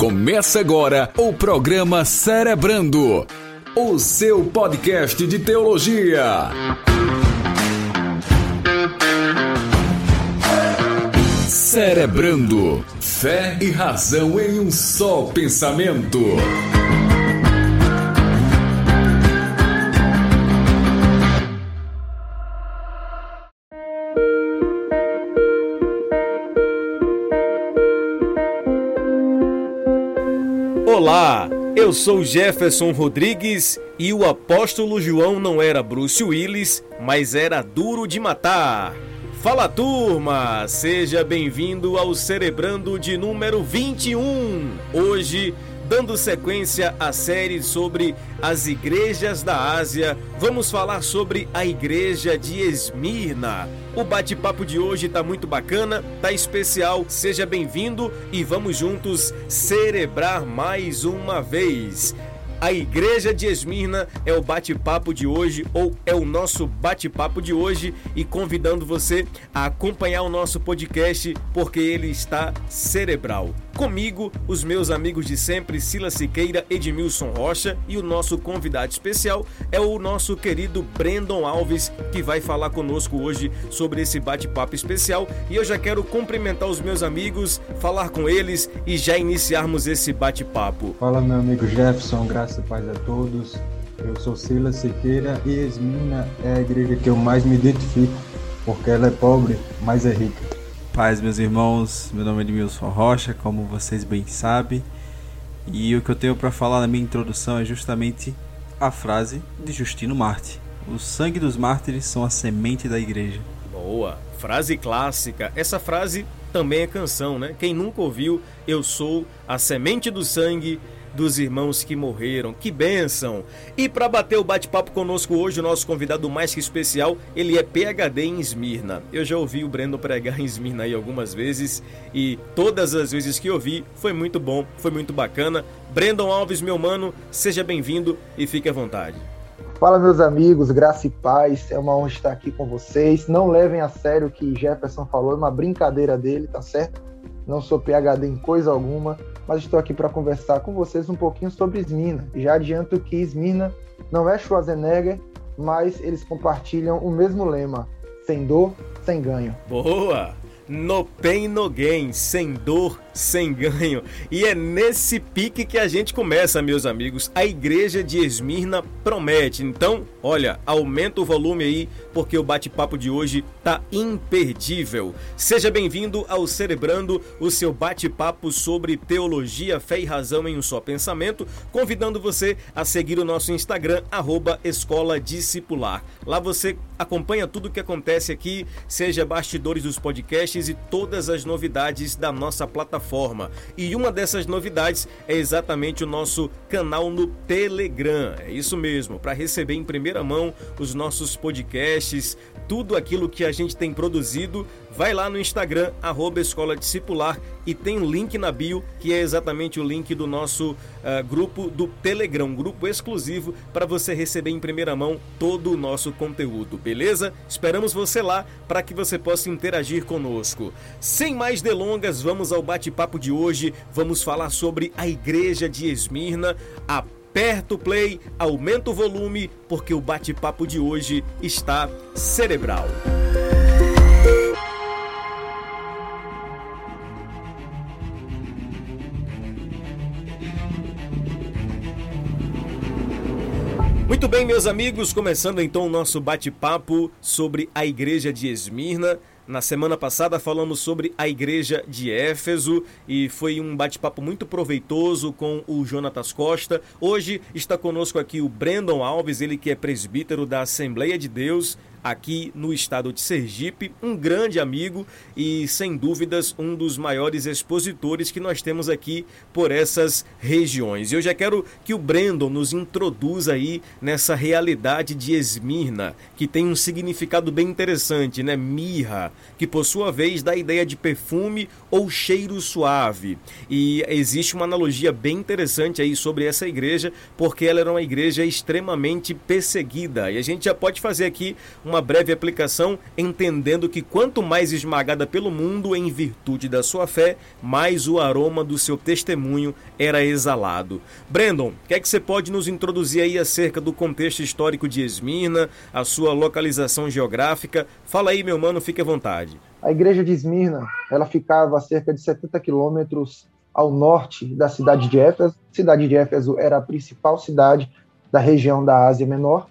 Começa agora o programa Cerebrando, o seu podcast de teologia. Cerebrando, fé e razão em um só pensamento. Eu sou Jefferson Rodrigues e o apóstolo João não era Bruce Willis, mas era duro de matar. Fala turma, seja bem-vindo ao Cerebrando de número 21. Hoje, dando sequência à série sobre as igrejas da Ásia, vamos falar sobre a igreja de Esmirna. O bate-papo de hoje tá muito bacana, tá especial. Seja bem-vindo e vamos juntos cerebrar mais uma vez. A Igreja de Esmirna é o bate-papo de hoje, ou é o nosso bate-papo de hoje, e convidando você a acompanhar o nosso podcast, porque ele está cerebral. Comigo, os meus amigos de sempre, Sila Siqueira, Edmilson Rocha, e o nosso convidado especial é o nosso querido Brandon Alves, que vai falar conosco hoje sobre esse bate-papo especial. E eu já quero cumprimentar os meus amigos, falar com eles e já iniciarmos esse bate-papo. Fala, meu amigo Jefferson, graça e paz a todos. Eu sou Silas Siqueira e Esmina é a igreja que eu mais me identifico, porque ela é pobre, mas é rica. Paz, meus irmãos, meu nome é Edmilson Rocha, como vocês bem sabem, e o que eu tenho para falar na minha introdução é justamente a frase de Justino Marte: O sangue dos mártires são a semente da igreja. Boa, frase clássica. Essa frase também é canção, né? Quem nunca ouviu, eu sou a semente do sangue dos irmãos que morreram. Que bênção! E para bater o bate-papo conosco hoje, o nosso convidado mais que especial, ele é PhD em Esmirna. Eu já ouvi o Breno pregar em Esmirna aí algumas vezes e todas as vezes que ouvi foi muito bom, foi muito bacana. Brandon Alves, meu mano, seja bem-vindo e fique à vontade. Fala, meus amigos, graça e paz. É uma honra estar aqui com vocês. Não levem a sério o que Jefferson falou, é uma brincadeira dele, tá certo? Não sou PhD em coisa alguma, mas estou aqui para conversar com vocês um pouquinho sobre Esmina. Já adianto que Esmina não é Schwarzenegger, mas eles compartilham o mesmo lema: sem dor, sem ganho. Boa! No pain, no gain, sem dor, sem ganho. E é nesse pique que a gente começa, meus amigos. A igreja de Esmirna promete. Então, olha, aumenta o volume aí, porque o bate-papo de hoje tá imperdível. Seja bem-vindo ao Cerebrando, o seu bate-papo sobre teologia, fé e razão em um só pensamento, convidando você a seguir o nosso Instagram, arroba Escola Discipular. Lá você acompanha tudo o que acontece aqui, seja bastidores dos podcasts e todas as novidades da nossa plataforma. E uma dessas novidades é exatamente o nosso canal no Telegram. É isso mesmo, para receber em primeira mão os nossos podcasts, tudo aquilo que a gente tem produzido, vai lá no Instagram, arroba Escola Discipular, e tem um link na bio, que é exatamente o link do nosso uh, grupo do Telegram, grupo exclusivo para você receber em primeira mão todo o nosso conteúdo, beleza? Esperamos você lá para que você possa interagir conosco. Sem mais delongas, vamos ao bate-papo de hoje. Vamos falar sobre a igreja de Esmirna, a Aperta o play, aumenta o volume, porque o bate-papo de hoje está cerebral. Muito bem, meus amigos, começando então o nosso bate-papo sobre a igreja de Esmirna. Na semana passada falamos sobre a igreja de Éfeso e foi um bate-papo muito proveitoso com o Jonatas Costa. Hoje está conosco aqui o Brandon Alves, ele que é presbítero da Assembleia de Deus aqui no estado de Sergipe, um grande amigo e, sem dúvidas, um dos maiores expositores que nós temos aqui por essas regiões. Eu já quero que o Brandon nos introduza aí nessa realidade de Esmirna, que tem um significado bem interessante, né? Mirra, que por sua vez dá a ideia de perfume ou cheiro suave. E existe uma analogia bem interessante aí sobre essa igreja, porque ela era uma igreja extremamente perseguida. E a gente já pode fazer aqui uma breve aplicação, entendendo que quanto mais esmagada pelo mundo em virtude da sua fé, mais o aroma do seu testemunho era exalado. Brandon, o que é que você pode nos introduzir aí acerca do contexto histórico de Esmirna, a sua localização geográfica? Fala aí, meu mano, fique à vontade. A igreja de Esmirna, ela ficava a cerca de 70 quilômetros ao norte da cidade de Éfeso. A cidade de Éfeso era a principal cidade da região da Ásia Menor,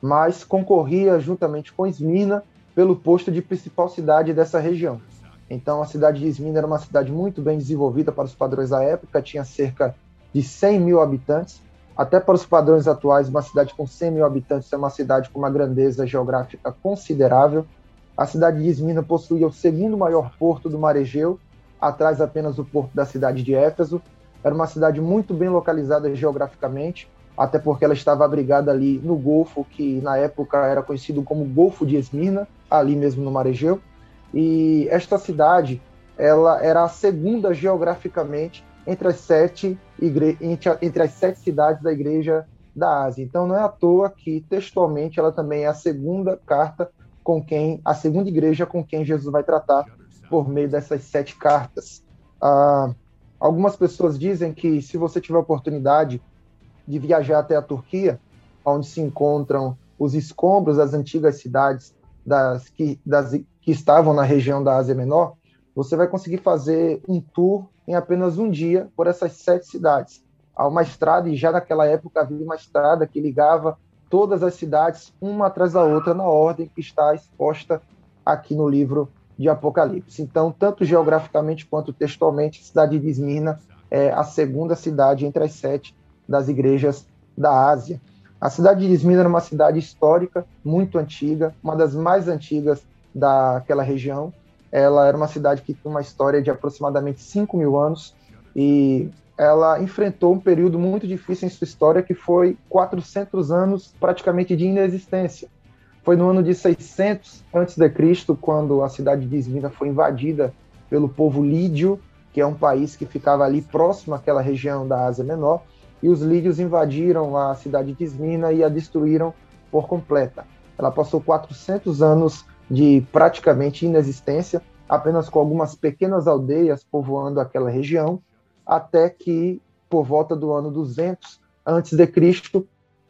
mas concorria juntamente com Esmirna pelo posto de principal cidade dessa região. Então, a cidade de Esmirna era uma cidade muito bem desenvolvida para os padrões da época, tinha cerca de 100 mil habitantes. Até para os padrões atuais, uma cidade com 100 mil habitantes é uma cidade com uma grandeza geográfica considerável. A cidade de Esmirna possuía o segundo maior porto do mar Egeu, atrás apenas do porto da cidade de Éfeso. Era uma cidade muito bem localizada geograficamente, até porque ela estava abrigada ali no Golfo, que na época era conhecido como Golfo de Esmirna, ali mesmo no Mar Egeu. E esta cidade, ela era a segunda geograficamente entre as sete, igre... entre as sete cidades da Igreja da Ásia. Então não é à toa que textualmente ela também é a segunda carta com quem a segunda igreja com quem Jesus vai tratar por meio dessas sete cartas. Ah, algumas pessoas dizem que se você tiver oportunidade de viajar até a Turquia, onde se encontram os escombros das antigas cidades das que, das, que estavam na região da Ásia Menor, você vai conseguir fazer um tour em apenas um dia por essas sete cidades. Há uma estrada, e já naquela época havia uma estrada que ligava todas as cidades, uma atrás da outra, na ordem que está exposta aqui no livro de Apocalipse. Então, tanto geograficamente quanto textualmente, a cidade de Esmirna é a segunda cidade entre as sete das igrejas da Ásia. A cidade de Esmirna era uma cidade histórica, muito antiga, uma das mais antigas daquela região. Ela era uma cidade que tinha uma história de aproximadamente 5 mil anos e ela enfrentou um período muito difícil em sua história, que foi 400 anos praticamente de inexistência. Foi no ano de 600 a.C., quando a cidade de Esmirna foi invadida pelo povo lídio, que é um país que ficava ali próximo àquela região da Ásia Menor, e os lídios invadiram a cidade de Esmirna e a destruíram por completa. Ela passou 400 anos de praticamente inexistência, apenas com algumas pequenas aldeias povoando aquela região, até que, por volta do ano 200 a.C.,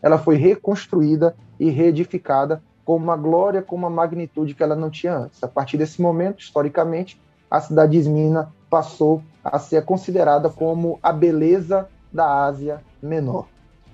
ela foi reconstruída e reedificada com uma glória, com uma magnitude que ela não tinha antes. A partir desse momento, historicamente, a cidade de Esmina passou a ser considerada como a beleza da Ásia Menor.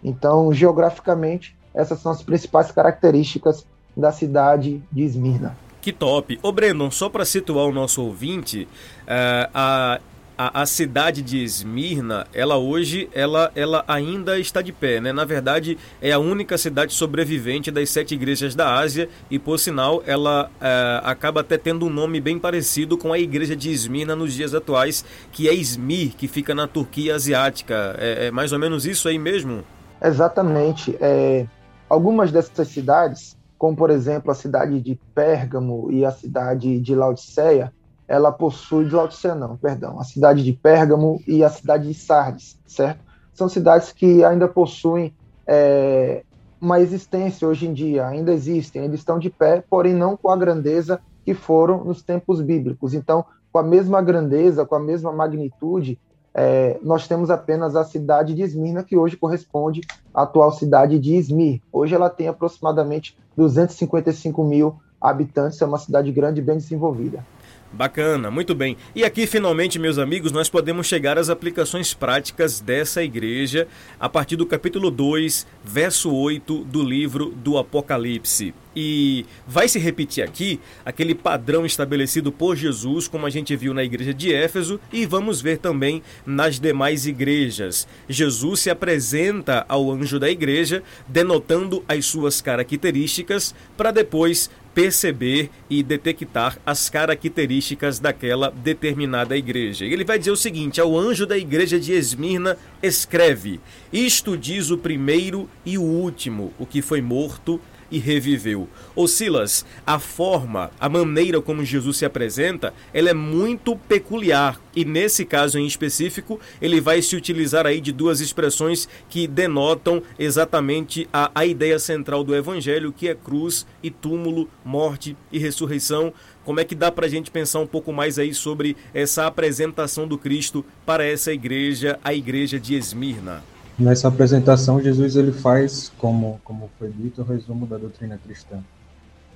Então, geograficamente, essas são as principais características da cidade de Esmirna. Que top! Ô Brandon, só para situar o nosso ouvinte, uh, a a, a, cidade de Esmirna, ela hoje, ela, ela ainda está de pé, né? Na verdade, é a única cidade sobrevivente das sete igrejas da Ásia e, por sinal, ela é, acaba até tendo um nome bem parecido com a igreja de Esmirna nos dias atuais, que é Izmir, que fica na Turquia asiática. É, é mais ou menos isso aí mesmo? Exatamente. É, algumas dessas cidades, como por exemplo a cidade de Pérgamo e a cidade de Laodiceia, ela possui, Laodicea perdão, a cidade de Pérgamo e a cidade de Sardes, certo? São cidades que ainda possuem é, uma existência hoje em dia, ainda existem, ainda estão de pé, porém não com a grandeza que foram nos tempos bíblicos. Então, com a mesma grandeza, com a mesma magnitude, é, nós temos apenas a cidade de Esmirna, que hoje corresponde à atual cidade de Izmir. Hoje ela tem aproximadamente 255 mil habitantes, é uma cidade grande e bem desenvolvida. Bacana, muito bem. E aqui, finalmente, meus amigos, nós podemos chegar às aplicações práticas dessa igreja a partir do capítulo 2, verso 8 do livro do Apocalipse. E vai se repetir aqui aquele padrão estabelecido por Jesus, como a gente viu na igreja de Éfeso, e vamos ver também nas demais igrejas. Jesus se apresenta ao anjo da igreja, denotando as suas características, para depois perceber e detectar as características daquela determinada igreja. Ele vai dizer o seguinte: ao anjo da igreja de Esmirna, escreve: Isto diz o primeiro e o último, o que foi morto e reviveu. Ô Silas, a forma, a maneira como Jesus se apresenta, ela é muito peculiar e nesse caso em específico, ele vai se utilizar aí de duas expressões que denotam exatamente a, a ideia central do evangelho, que é cruz e túmulo, morte e ressurreição. Como é que dá para a gente pensar um pouco mais aí sobre essa apresentação do Cristo para essa igreja, a igreja de Esmirna? Nessa apresentação, Jesus ele faz, como, como foi dito, o resumo da doutrina cristã.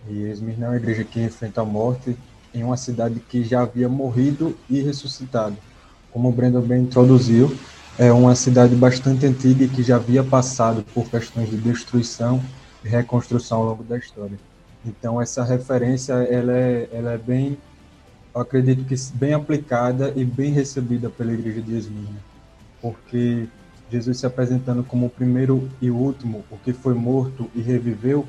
E Esmirna é uma igreja que enfrenta a morte em uma cidade que já havia morrido e ressuscitado. Como o Brandon bem introduziu, é uma cidade bastante antiga que já havia passado por questões de destruição e reconstrução ao longo da história. Então essa referência ela é, ela é bem, acredito que bem aplicada e bem recebida pela igreja de Esmirna, porque Jesus se apresentando como o primeiro e último, o que foi morto e reviveu,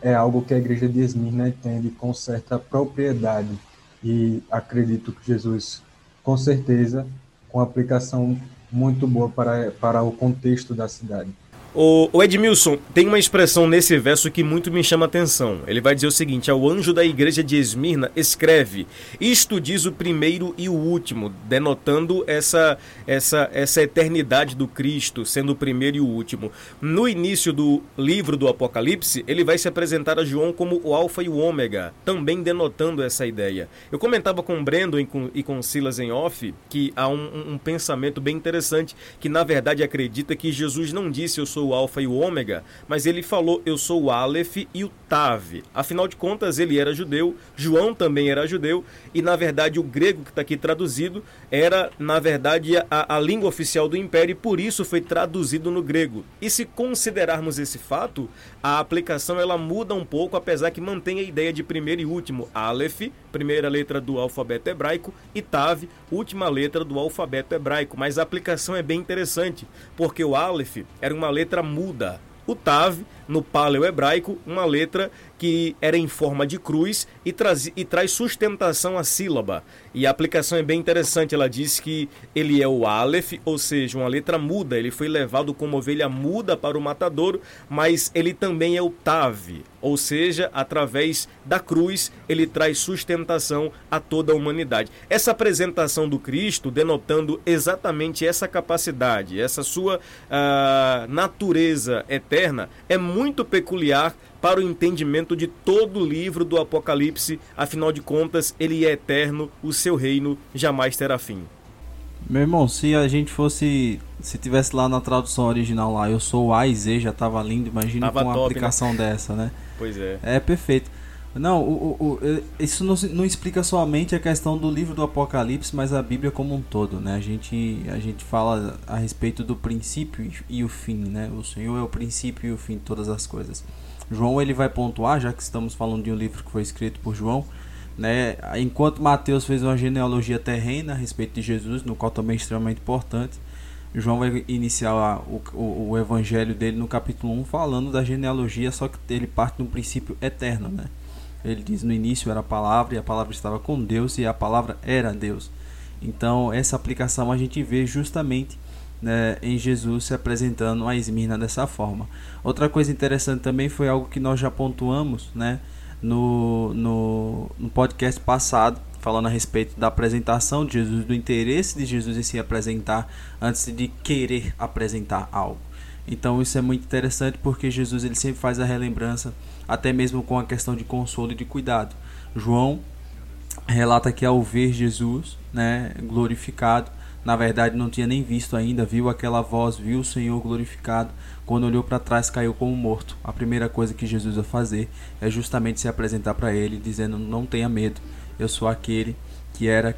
é algo que a igreja de Esmirna entende com certa propriedade. E acredito que Jesus, com certeza, com aplicação muito boa para, para o contexto da cidade. O, o, Edmilson, tem uma expressão nesse verso que muito me chama a atenção. Ele vai dizer o seguinte: ao anjo da igreja de Esmirna, escreve: Isto diz o primeiro e o último, denotando essa, essa, essa eternidade do Cristo, sendo o primeiro e o último. No início do livro do Apocalipse, ele vai se apresentar a João como o Alfa e o Ômega, também denotando essa ideia. Eu comentava com o Brendo e com, e com Silas em off que há um, um pensamento bem interessante, que na verdade acredita que Jesus não disse eu sou sou o Alfa e o Ômega, mas ele falou eu sou o Aleph e o Tav. Afinal de contas, ele era judeu, João também era judeu, e na verdade o grego que está aqui traduzido era, na verdade, a, a língua oficial do império e por isso foi traduzido no grego. E se considerarmos esse fato, a aplicação ela muda um pouco, apesar que mantém a ideia de primeiro e último. Aleph, primeira letra do alfabeto hebraico, e Tav, última letra do alfabeto hebraico. Mas a aplicação é bem interessante, porque o Aleph era uma letra muda. O Tav, no paleo-hebraico, uma letra que era em forma de cruz e, traz, e traz sustentação à sílaba. E a aplicação é bem interessante, ela diz que ele é o Aleph, ou seja, uma letra muda. Ele foi levado como ovelha muda para o matadouro, mas ele também é o Tav, ou seja, através da cruz ele traz sustentação a toda a humanidade. Essa apresentação do Cristo denotando exatamente essa capacidade, essa sua uh, natureza eterna, é muito peculiar para o entendimento de todo o livro do Apocalipse, afinal de contas, ele é eterno, o seu reino jamais terá fim. Meu irmão, se a gente fosse. Se tivesse lá na tradução original lá, eu sou A e Z, já tava lindo, imagina com uma top, né? aplicação né? dessa, né? Pois é. É perfeito. Não, o, o, o, isso não, não, explica somente a questão do livro do Apocalipse, mas a Bíblia como um todo, né? A gente, a gente fala a respeito do princípio e o fim, né? O Senhor é o princípio e o fim de todas as coisas. João ele vai pontuar, já que estamos falando de um livro que foi escrito por João, né? Enquanto Mateus fez uma genealogia terrena a respeito de Jesus, no qual também é extremamente importante, João vai iniciar o, o, o, evangelho dele no capítulo 1 falando da genealogia, só que ele parte de um princípio eterno, né? Ele diz no início era a palavra e a palavra estava com Deus e a palavra era Deus. Então essa aplicação a gente vê justamente né, em Jesus se apresentando a Esmirna dessa forma. Outra coisa interessante também foi algo que nós já pontuamos né, no, no, no podcast passado, falando a respeito da apresentação de Jesus, do interesse de Jesus em se apresentar antes de querer apresentar algo. Então isso é muito interessante porque Jesus ele sempre faz a relembrança, até mesmo com a questão de consolo e de cuidado. João relata que ao ver Jesus né, glorificado, na verdade não tinha nem visto ainda, viu aquela voz, viu o Senhor glorificado. Quando olhou para trás, caiu como morto. A primeira coisa que Jesus vai fazer é justamente se apresentar para ele, dizendo: Não tenha medo, eu sou aquele que era,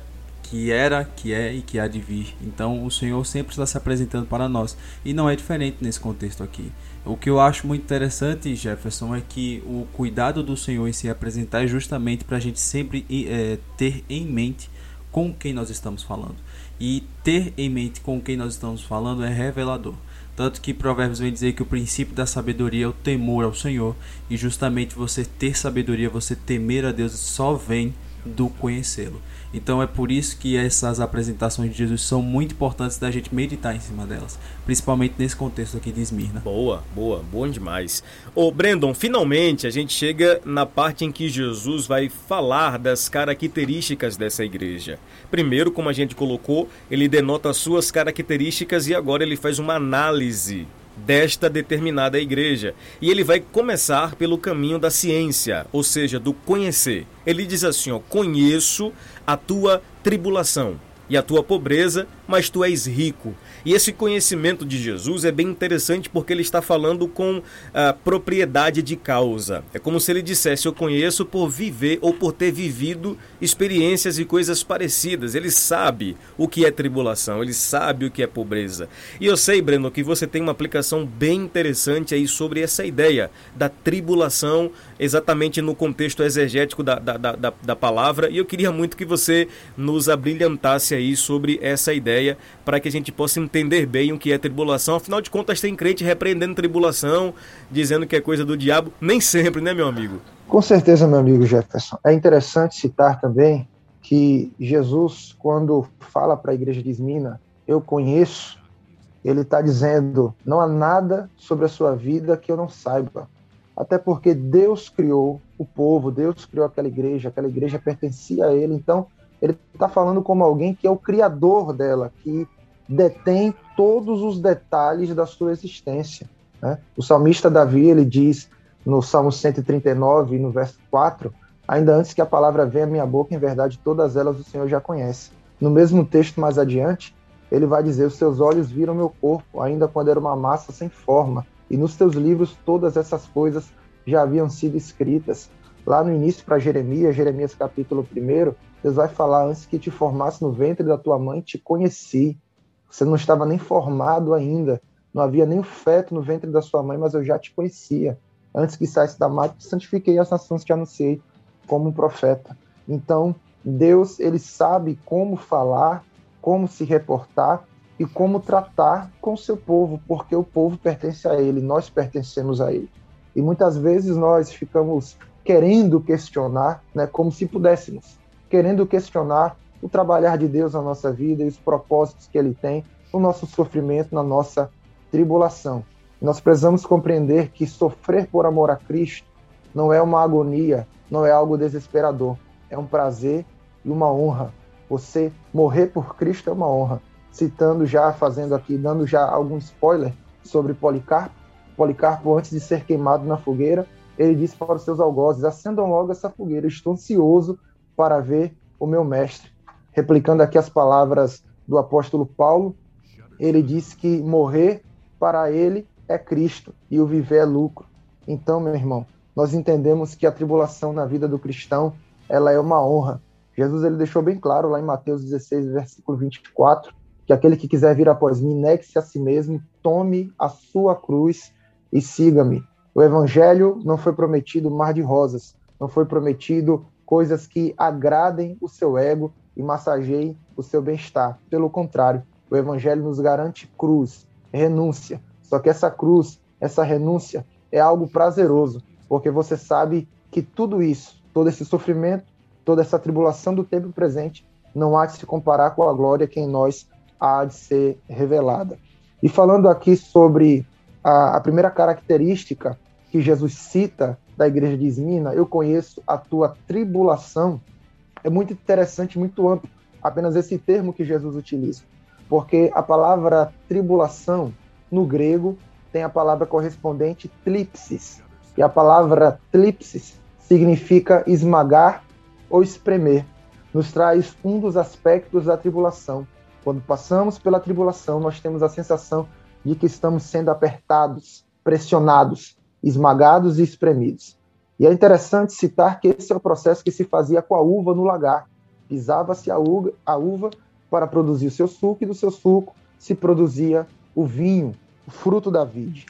que era, que é e que há de vir. Então o Senhor sempre está se apresentando para nós e não é diferente nesse contexto aqui. O que eu acho muito interessante, Jefferson, é que o cuidado do Senhor em se apresentar é justamente para a gente sempre é, ter em mente com quem nós estamos falando. E ter em mente com quem nós estamos falando é revelador. Tanto que Provérbios vem dizer que o princípio da sabedoria é o temor ao Senhor. E justamente você ter sabedoria, você temer a Deus, só vem do conhecê-lo. Então é por isso que essas apresentações de Jesus são muito importantes da gente meditar em cima delas, principalmente nesse contexto aqui de Esmirna. Boa, boa, bom demais. Ô Brandon, finalmente a gente chega na parte em que Jesus vai falar das características dessa igreja. Primeiro, como a gente colocou, ele denota as suas características e agora ele faz uma análise desta determinada igreja. E ele vai começar pelo caminho da ciência, ou seja, do conhecer. Ele diz assim: ó, conheço a tua tribulação e a tua pobreza, mas tu és rico. E esse conhecimento de Jesus é bem interessante porque ele está falando com a propriedade de causa. É como se ele dissesse: Eu conheço por viver ou por ter vivido experiências e coisas parecidas. Ele sabe o que é tribulação, ele sabe o que é pobreza. E eu sei, Breno, que você tem uma aplicação bem interessante aí sobre essa ideia da tribulação, exatamente no contexto exegético da, da, da, da palavra. E eu queria muito que você nos abrilhantasse aí sobre essa ideia para que a gente possa entender bem o que é tribulação. Afinal de contas, tem crente repreendendo tribulação, dizendo que é coisa do diabo. Nem sempre, né, meu amigo? Com certeza, meu amigo Jefferson. É interessante citar também que Jesus, quando fala para a igreja de Esmina, eu conheço, ele está dizendo: não há nada sobre a sua vida que eu não saiba. Até porque Deus criou o povo, Deus criou aquela igreja, aquela igreja pertencia a ele. Então, ele está falando como alguém que é o criador dela, que detém todos os detalhes da sua existência. Né? O salmista Davi ele diz no Salmo 139, no verso 4, ainda antes que a palavra venha à minha boca, em verdade, todas elas o Senhor já conhece. No mesmo texto mais adiante, ele vai dizer: Os seus olhos viram meu corpo, ainda quando era uma massa sem forma, e nos teus livros todas essas coisas já haviam sido escritas. Lá no início, para Jeremias, Jeremias capítulo 1, Deus vai falar: Antes que te formasse no ventre da tua mãe, te conheci. Você não estava nem formado ainda, não havia nem o feto no ventre da sua mãe, mas eu já te conhecia. Antes que saísse da mata, te santifiquei as nações, te anunciei como um profeta. Então, Deus, ele sabe como falar, como se reportar e como tratar com seu povo, porque o povo pertence a ele, nós pertencemos a ele. E muitas vezes nós ficamos querendo questionar, né, como se pudéssemos, querendo questionar o trabalhar de Deus na nossa vida e os propósitos que Ele tem no nosso sofrimento, na nossa tribulação. Nós precisamos compreender que sofrer por amor a Cristo não é uma agonia, não é algo desesperador, é um prazer e uma honra. Você morrer por Cristo é uma honra. Citando já, fazendo aqui, dando já algum spoiler sobre Policarpo. Policarpo, antes de ser queimado na fogueira, ele disse para os seus algozes: acendam logo essa fogueira, estou ansioso para ver o meu mestre replicando aqui as palavras do apóstolo Paulo, ele disse que morrer para ele é Cristo e o viver é lucro. Então, meu irmão, nós entendemos que a tribulação na vida do cristão, ela é uma honra. Jesus ele deixou bem claro lá em Mateus 16, versículo 24, que aquele que quiser vir após mim, negue-se a si mesmo, tome a sua cruz e siga-me. O evangelho não foi prometido mar de rosas, não foi prometido coisas que agradem o seu ego, e massageie o seu bem-estar. Pelo contrário, o Evangelho nos garante cruz, renúncia. Só que essa cruz, essa renúncia, é algo prazeroso, porque você sabe que tudo isso, todo esse sofrimento, toda essa tribulação do tempo presente, não há de se comparar com a glória que em nós há de ser revelada. E falando aqui sobre a, a primeira característica que Jesus cita da igreja de Esmina, eu conheço a tua tribulação é muito interessante, muito amplo, apenas esse termo que Jesus utiliza. Porque a palavra tribulação, no grego, tem a palavra correspondente tlipsis. E a palavra tlipsis significa esmagar ou espremer. Nos traz um dos aspectos da tribulação. Quando passamos pela tribulação, nós temos a sensação de que estamos sendo apertados, pressionados, esmagados e espremidos. E é interessante citar que esse é o processo que se fazia com a uva no lagar. Pisava-se a, a uva para produzir o seu suco, e do seu suco se produzia o vinho, o fruto da vide.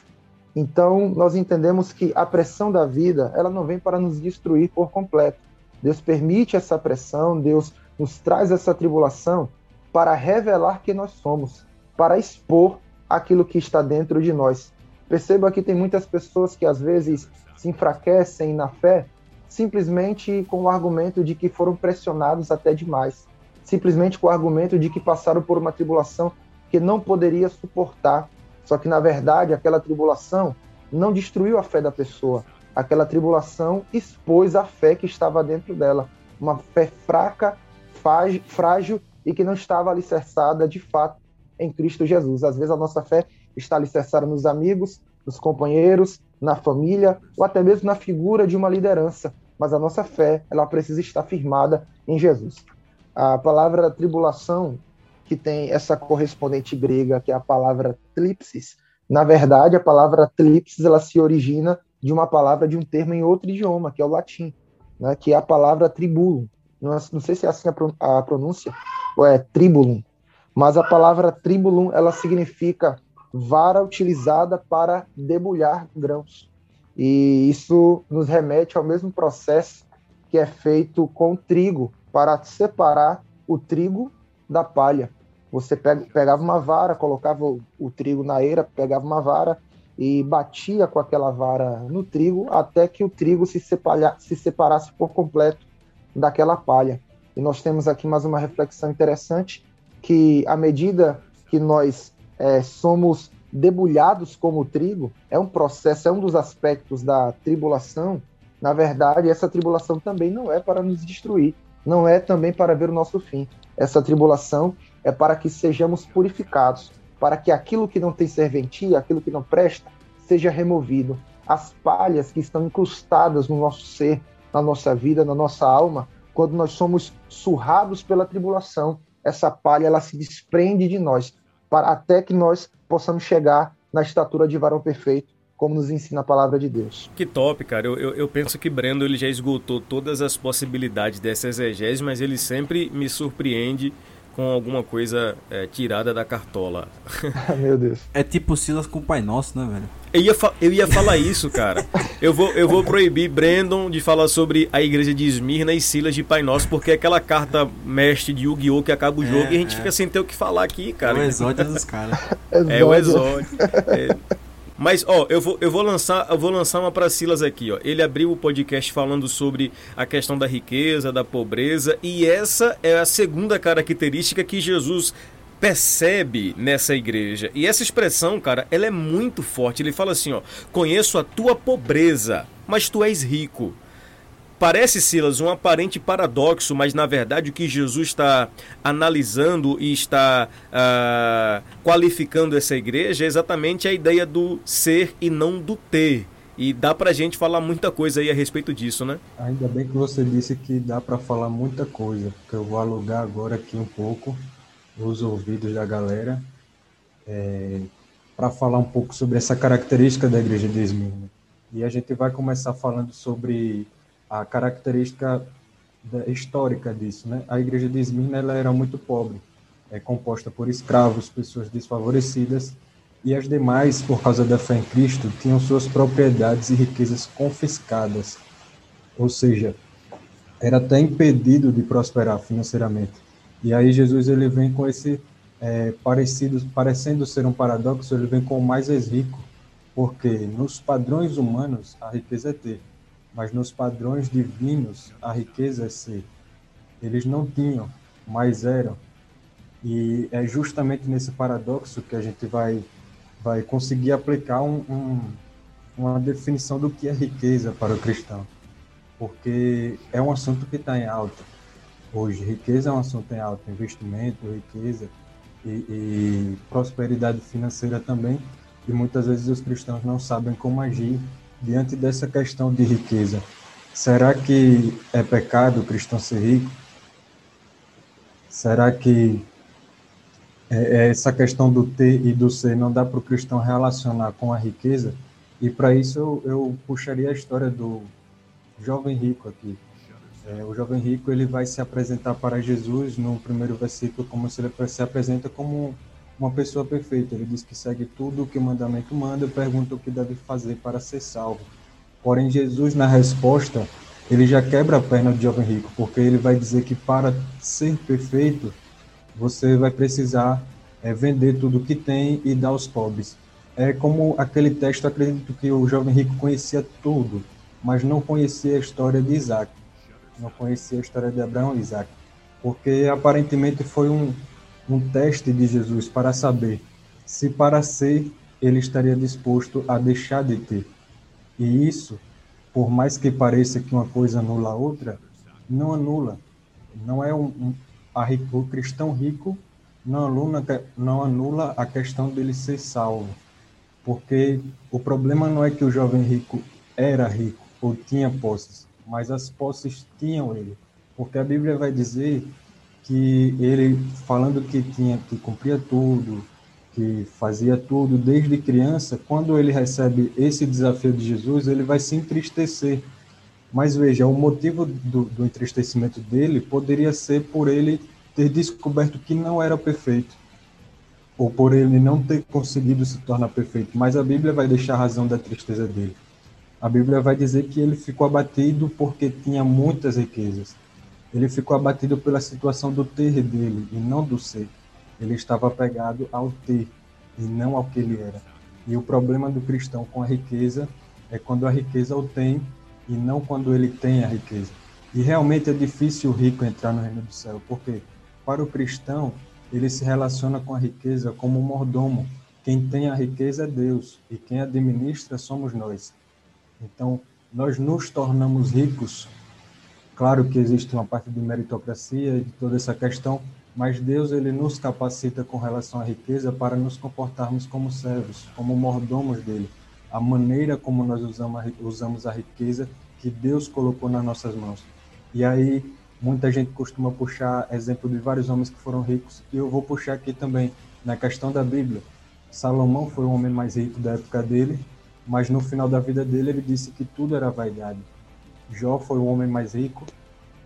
Então, nós entendemos que a pressão da vida, ela não vem para nos destruir por completo. Deus permite essa pressão, Deus nos traz essa tribulação para revelar que nós somos, para expor aquilo que está dentro de nós. Perceba que tem muitas pessoas que às vezes se enfraquecem na fé simplesmente com o argumento de que foram pressionados até demais. simplesmente com o argumento de que passaram por uma tribulação que não poderia suportar. Só que, na verdade, aquela tribulação não destruiu a fé da pessoa. Aquela tribulação expôs a fé que estava dentro dela. Uma fé fraca, frágil e que não estava alicerçada de fato em Cristo Jesus. Às vezes a nossa fé está alicerçada nos amigos, nos companheiros, na família ou até mesmo na figura de uma liderança. Mas a nossa fé, ela precisa estar firmada em Jesus. A palavra tribulação, que tem essa correspondente grega, que é a palavra tlipsis, na verdade, a palavra tlipsis, ela se origina de uma palavra, de um termo em outro idioma, que é o latim, né, que é a palavra tribulum. Não, sei se é assim a, pronúncia, ou é tribulum, mas a palavra tribulum, ela significa vara utilizada para debulhar grãos. E isso nos remete ao mesmo processo que é feito com trigo, para separar o trigo da palha. Você pegava uma vara, colocava o, trigo na eira, pegava uma vara e batia com aquela vara no trigo até que o trigo se, se separasse por completo daquela palha. E nós temos aqui mais uma reflexão interessante, que à medida que nós é, somos debulhados como trigo, é um processo, é um dos aspectos da tribulação. Na verdade, essa tribulação também não é para nos destruir, não é também para ver o nosso fim. Essa tribulação é para que sejamos purificados, para que aquilo que não tem serventia, aquilo que não presta, seja removido. As palhas que estão incrustadas no nosso ser, na nossa vida, na nossa alma, quando nós somos surrados pela tribulação, essa palha ela se desprende de nós, para até que nós possamos chegar na estatura de varão perfeito, como nos ensina a palavra de Deus. Que top, cara. Eu, eu, eu, penso que Brendo ele já esgotou todas as possibilidades dessa exegese, mas ele sempre me surpreende com alguma coisa é, tirada da cartola. Meu Deus. É tipo Silas com o Pai Nosso, né, velho? Eu ia, eu ia falar isso, cara. Eu vou, eu vou proibir Brandon de falar sobre a igreja de Esmirna e Silas de Pai Nosso, porque é aquela carta mestre de Yu-Gi-Oh! que acaba o é, jogo e a gente é. fica sem ter o que falar aqui, cara. É o exódio dos caras. é o exódio. É. Mas, ó, eu vou, eu vou lançar, eu vou lançar uma para Silas aqui, ó. Ele abriu o podcast falando sobre a questão da riqueza, da pobreza, e essa é a segunda característica que Jesus percebe nessa igreja. E essa expressão, cara, ela é muito forte. Ele fala assim, ó: "Conheço a tua pobreza, mas tu és rico." Parece, Silas, um aparente paradoxo, mas na verdade o que Jesus está analisando e está uh, qualificando essa igreja é exatamente a ideia do ser e não do ter. E dá pra gente falar muita coisa aí a respeito disso, né? Ainda bem que você disse que dá para falar muita coisa, porque eu vou alugar agora aqui um pouco os ouvidos da galera é, para falar um pouco sobre essa característica da igreja de Esmirna. E a gente vai começar falando sobre a característica histórica disso, né? A igreja de Esmirna ela era muito pobre, é composta por escravos, pessoas desfavorecidas, e as demais, por causa da fé em Cristo, tinham suas propriedades e riquezas confiscadas. Ou seja, era até impedido de prosperar financeiramente. E aí Jesus ele vem com esse é, parecido, parecendo ser um paradoxo, ele vem com o mais rico, porque nos padrões humanos a riqueza é ter, mas nos padrões divinos a riqueza é ser. Eles não tinham, mas eram. E é justamente nesse paradoxo que a gente vai, vai conseguir aplicar um, um, uma definição do que é riqueza para o cristão. Porque é um assunto que está em alta hoje. Riqueza é um assunto em alta, investimento, riqueza e, e prosperidade financeira também. E muitas vezes os cristãos não sabem como agir diante dessa questão de riqueza. Será que é pecado o cristão ser rico? Será que é, é essa questão do ter e do ser não dá para o cristão relacionar com a riqueza? E para isso eu, eu, puxaria a história do jovem rico aqui. É, o jovem rico ele vai se apresentar para Jesus no primeiro versículo como se ele se apresenta como uma pessoa perfeita. Ele diz que segue tudo o que o mandamento manda pergunta o que deve fazer para ser salvo. Porém, Jesus, na resposta, ele já quebra a perna do jovem rico, porque ele vai dizer que para ser perfeito, você vai precisar é, vender tudo o que tem e dar aos pobres. É como aquele texto, acredito que o jovem rico conhecia tudo, mas não conhecia a história de Isaac, não conhecia a história de Abraão e Isaac. porque aparentemente foi um, um teste de Jesus para saber se para ser ele estaria disposto a deixar de ter. E isso, por mais que pareça que uma coisa anula a outra, não anula. Não é um, um a, o cristão rico não anula, não anula a questão dele ser salvo. Porque o problema não é que o jovem rico era rico ou tinha posses, mas as posses tinham ele. Porque a Bíblia vai dizer que ele, falando que tinha que cumpria tudo, que fazia tudo desde criança, quando ele recebe esse desafio de Jesus, ele vai se entristecer. Mas veja, o motivo do, do entristecimento dele poderia ser por ele ter descoberto que não era perfeito, ou por ele não ter conseguido se tornar perfeito. Mas a Bíblia vai deixar a razão da tristeza dele. A Bíblia vai dizer que ele ficou abatido porque tinha muitas riquezas. Ele ficou abatido pela situação do ter dele e não do ser. Ele estava apegado ao ter e não ao que ele era. E o problema do cristão com a riqueza é quando a riqueza o tem e não quando ele tem a riqueza. E realmente é difícil o rico entrar no reino do céu, porque para o cristão ele se relaciona com a riqueza como um mordomo. Quem tem a riqueza é Deus e quem administra somos nós. Então, nós nos tornamos ricos. Claro que existe uma parte de meritocracia e de toda essa questão, mas Deus ele nos capacita com relação à riqueza para nos comportarmos como servos, como mordomos dele. A maneira como nós usamos a, riqueza que Deus colocou nas nossas mãos. E aí muita gente costuma puxar exemplo de vários homens que foram ricos e eu vou puxar aqui também na questão da Bíblia. Salomão foi o homem mais rico da época dele, mas no final da vida dele ele disse que tudo era vaidade. Jó foi o homem mais rico,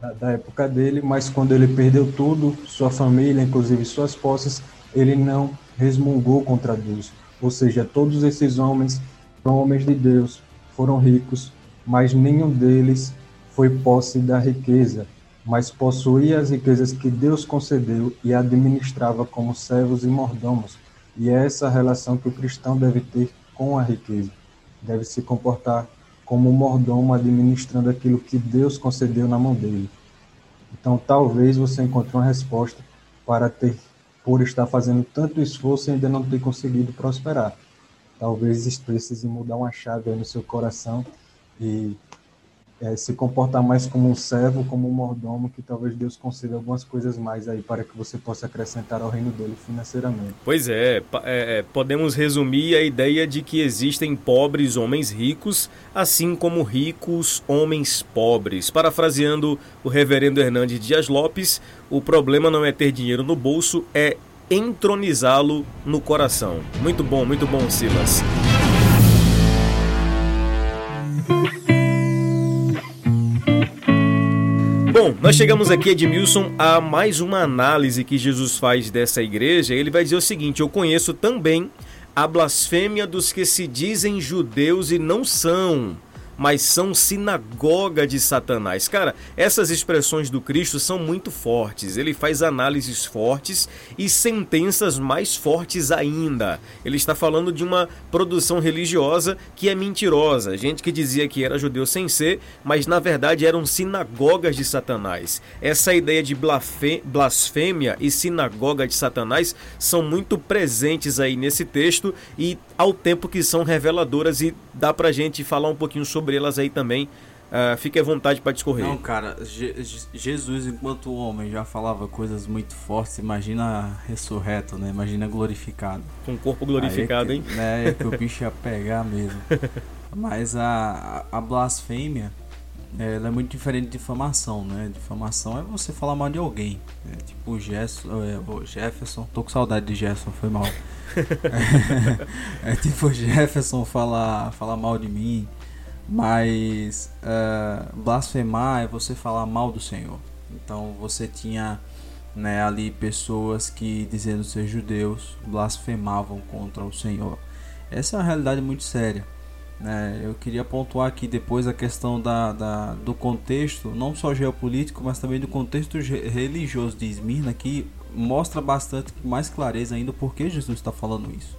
da, da época dele, mas quando ele perdeu tudo, sua família, inclusive suas posses, ele não resmungou contra Deus. Ou seja, todos esses homens foram homens de Deus, foram ricos, mas nenhum deles foi posse da riqueza, mas possuía as riquezas que Deus concedeu e administrava como servos e mordomos. E é essa relação que o cristão deve ter com a riqueza. Deve se comportar como um mordomo administrando aquilo que Deus concedeu na mão dele. Então, talvez você encontre uma resposta para ter, por estar fazendo tanto esforço e ainda não ter conseguido prosperar. Talvez precise mudar uma chave no seu coração e é, se comportar mais como um servo, como um mordomo, que talvez Deus conceda algumas coisas mais aí para que você possa acrescentar ao reino dele financeiramente. Pois é, é, é, podemos resumir a ideia de que existem pobres homens ricos, assim como ricos homens pobres. Parafraseando o reverendo Hernandes Dias Lopes, o problema não é ter dinheiro no bolso, é entronizá-lo no coração. Muito bom, muito bom, Silas. Bom, nós chegamos aqui, Edmilson, a mais uma análise que Jesus faz dessa igreja. Ele vai dizer o seguinte: Eu conheço também a blasfêmia dos que se dizem judeus e não são mas são sinagoga de Satanás. Cara, essas expressões do Cristo são muito fortes. Ele faz análises fortes e sentenças mais fortes ainda. Ele está falando de uma produção religiosa que é mentirosa. Gente que dizia que era judeu sem ser, mas na verdade eram sinagogas de Satanás. Essa ideia de blasfêmia e sinagoga de Satanás são muito presentes aí nesse texto e ao tempo que são reveladoras e dá pra gente falar um pouquinho sobre elas aí também. Uh, fique à vontade para discorrer. Não, cara, Je Jesus, enquanto homem, já falava coisas muito fortes. Imagina ressurreto, né? Imagina glorificado. Com o corpo glorificado, é que, hein? Né, é que o bicho ia pegar mesmo. Mas a, a blasfêmia, ela é muito diferente de difamação, né? Difamação é você falar mal de alguém. Né? Tipo o, Gerson, é, o Jefferson. Tô com saudade de Jefferson, foi mal. é, é tipo Jefferson falar, falar mal de mim, mas é, blasfemar é você falar mal do Senhor. Então você tinha né, ali pessoas que, dizendo ser judeus, blasfemavam contra o Senhor. Essa é uma realidade muito séria. Né? Eu queria pontuar aqui depois a questão da, da, do contexto, não só geopolítico, mas também do contexto religioso de Esmirna, que mostra bastante mais clareza ainda por que Jesus está falando isso.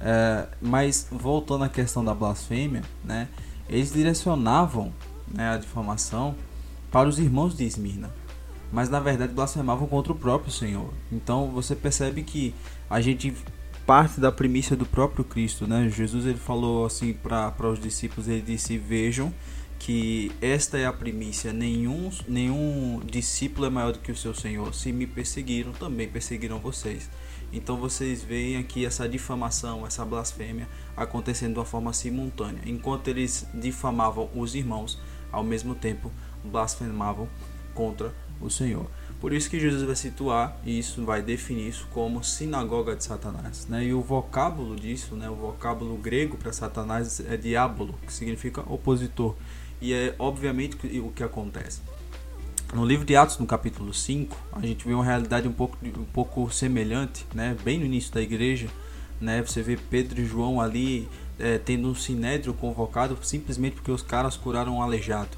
É, mas voltando à questão da blasfêmia, né, eles direcionavam né, a difamação para os irmãos de Esmirna. mas na verdade blasfemavam contra o próprio Senhor. Então você percebe que a gente parte da primícia do próprio Cristo, né? Jesus ele falou assim para os discípulos, ele disse: "Vejam que esta é a primícia, nenhum nenhum discípulo é maior do que o seu Senhor. Se me perseguiram, também perseguirão vocês." Então vocês veem aqui essa difamação, essa blasfêmia acontecendo de uma forma simultânea. Enquanto eles difamavam os irmãos, ao mesmo tempo blasfemavam contra o Senhor. Por isso que Jesus vai situar isso, vai definir isso como sinagoga de Satanás. Né? E o vocábulo disso, né? o vocábulo grego para Satanás é diabolo, que significa opositor. E é obviamente o que acontece. No livro de Atos, no capítulo 5, a gente vê uma realidade um pouco, um pouco semelhante, né? bem no início da igreja. Né? Você vê Pedro e João ali é, tendo um sinédrio convocado simplesmente porque os caras curaram um aleijado.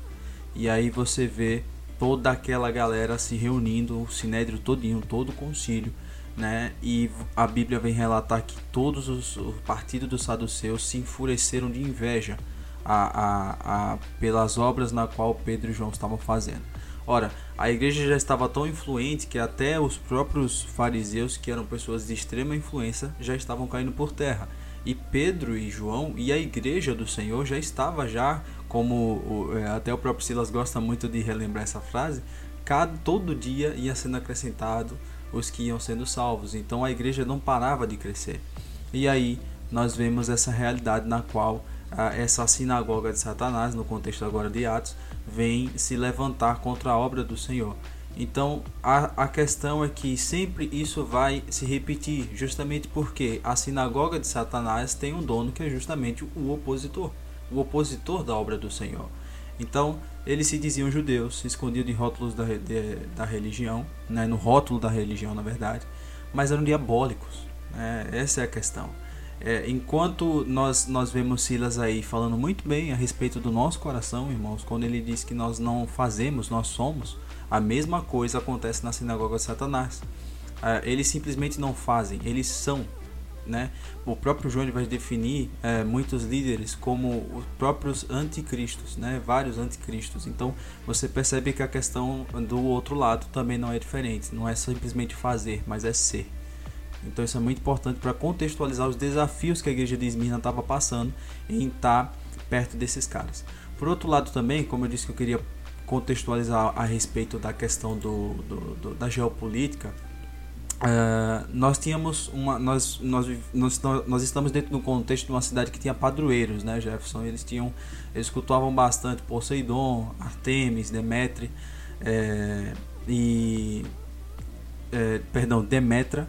E aí você vê toda aquela galera se reunindo, o sinédrio todinho, todo o concílio, né? E a Bíblia vem relatar que todos os o partido dos saduceus se enfureceram de inveja a, a, a, pelas obras na qual Pedro e João estavam fazendo. Ora, a igreja já estava tão influente que até os próprios fariseus, que eram pessoas de extrema influência, já estavam caindo por terra. E Pedro e João e a igreja do Senhor já estava já como é, até o próprio Silas gosta muito de relembrar essa frase, cada todo dia ia sendo acrescentado os que iam sendo salvos. Então a igreja não parava de crescer. E aí nós vemos essa realidade na qual a, essa sinagoga de Satanás, no contexto agora de Atos, vem se levantar contra a obra do Senhor. Então a, a questão é que sempre isso vai se repetir, justamente porque a sinagoga de Satanás tem um dono que é justamente o opositor o opositor da obra do Senhor. Então, eles se diziam judeus, se escondiam de rótulos da, de, da religião, né, no rótulo da religião, na verdade, mas eram diabólicos. Né, essa é a questão. É, enquanto nós, nós vemos Silas aí falando muito bem a respeito do nosso coração, irmãos, quando ele diz que nós não fazemos, nós somos, a mesma coisa acontece na sinagoga de Satanás. É, eles simplesmente não fazem, eles são né? O próprio João vai definir é, muitos líderes como os próprios anticristos, né? Vários anticristos. Então você percebe que a questão do outro lado também não é diferente. Não é simplesmente fazer, mas é ser. Então isso é muito importante para contextualizar os desafios que a igreja de Esmirna estava passando em estar tá perto desses caras. Por outro lado também, como eu disse que eu queria contextualizar a respeito da questão do, do, do da geopolítica, Uh, nós tínhamos uma nós, nós, nós, nós estamos dentro do contexto de uma cidade que tinha padroeiros né Jefferson eles tinham eles cultuavam bastante Poseidon Artemis Demetre é, e é, perdão Demetra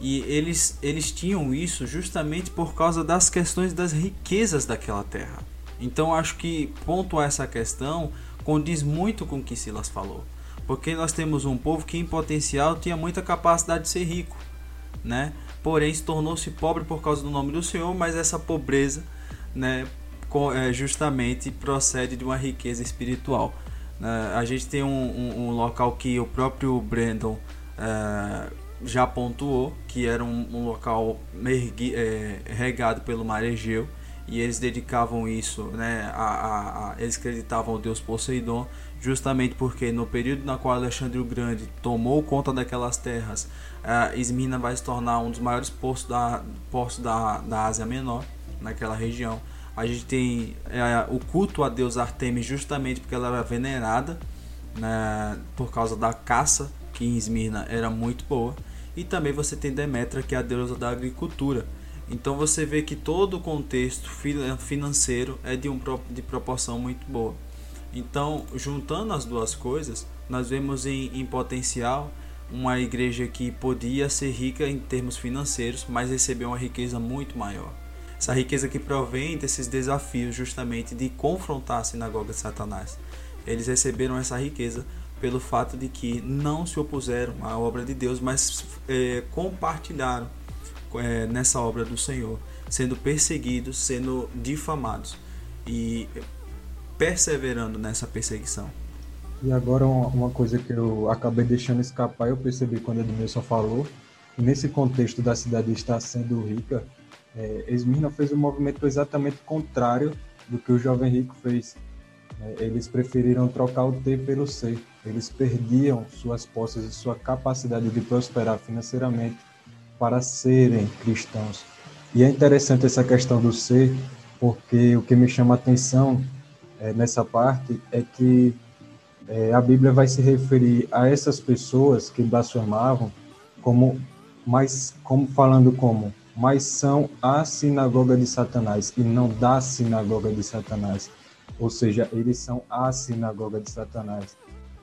e eles eles tinham isso justamente por causa das questões das riquezas daquela terra então acho que pontuar essa questão condiz muito com o que Silas falou porque nós temos um povo que em potencial tinha muita capacidade de ser rico, né? Porém se tornou-se pobre por causa do nome do Senhor, mas essa pobreza, né, é, justamente procede de uma riqueza espiritual. Né? A gente tem um, um, um, local que o próprio Brandon é, já pontuou, que era um, um local mergui, é, regado pelo mar Egeu, e eles dedicavam isso, né, a, a, a, eles acreditavam o deus Poseidon, justamente porque no período na qual Alexandre o Grande tomou conta daquelas terras, a vai se tornar um dos maiores postos da, da, da Ásia Menor, naquela região. A gente tem é, o culto a deus Artemis justamente porque ela era venerada né, por causa da caça, que em Esmirna era muito boa. E também você tem Demetra, que é a deusa da agricultura. Então você vê que todo o contexto financeiro é de, um, de proporção muito boa. Então, juntando as duas coisas, nós vemos em, em potencial uma igreja que podia ser rica em termos financeiros, mas recebeu uma riqueza muito maior. Essa riqueza que provém desses desafios justamente de confrontar a sinagoga de Satanás. Eles receberam essa riqueza pelo fato de que não se opuseram à obra de Deus, mas é, compartilharam é, nessa obra do Senhor, sendo perseguidos, sendo difamados. E perseverando nessa perseguição. E agora uma, coisa que eu acabei deixando escapar, eu percebi quando Edmilson falou, nesse contexto da cidade estar sendo rica, é, Esmirna fez um movimento exatamente contrário do que o jovem rico fez. É, eles preferiram trocar o T pelo C. eles perdiam suas posses e sua capacidade de prosperar financeiramente para serem cristãos. E é interessante essa questão do ser, porque o que me chama a atenção é, nessa parte é que é, a Bíblia vai se referir a essas pessoas que blasfemavam como mas como falando como mas são a sinagoga de Satanás e não da sinagoga de Satanás. Ou seja, eles são a sinagoga de Satanás.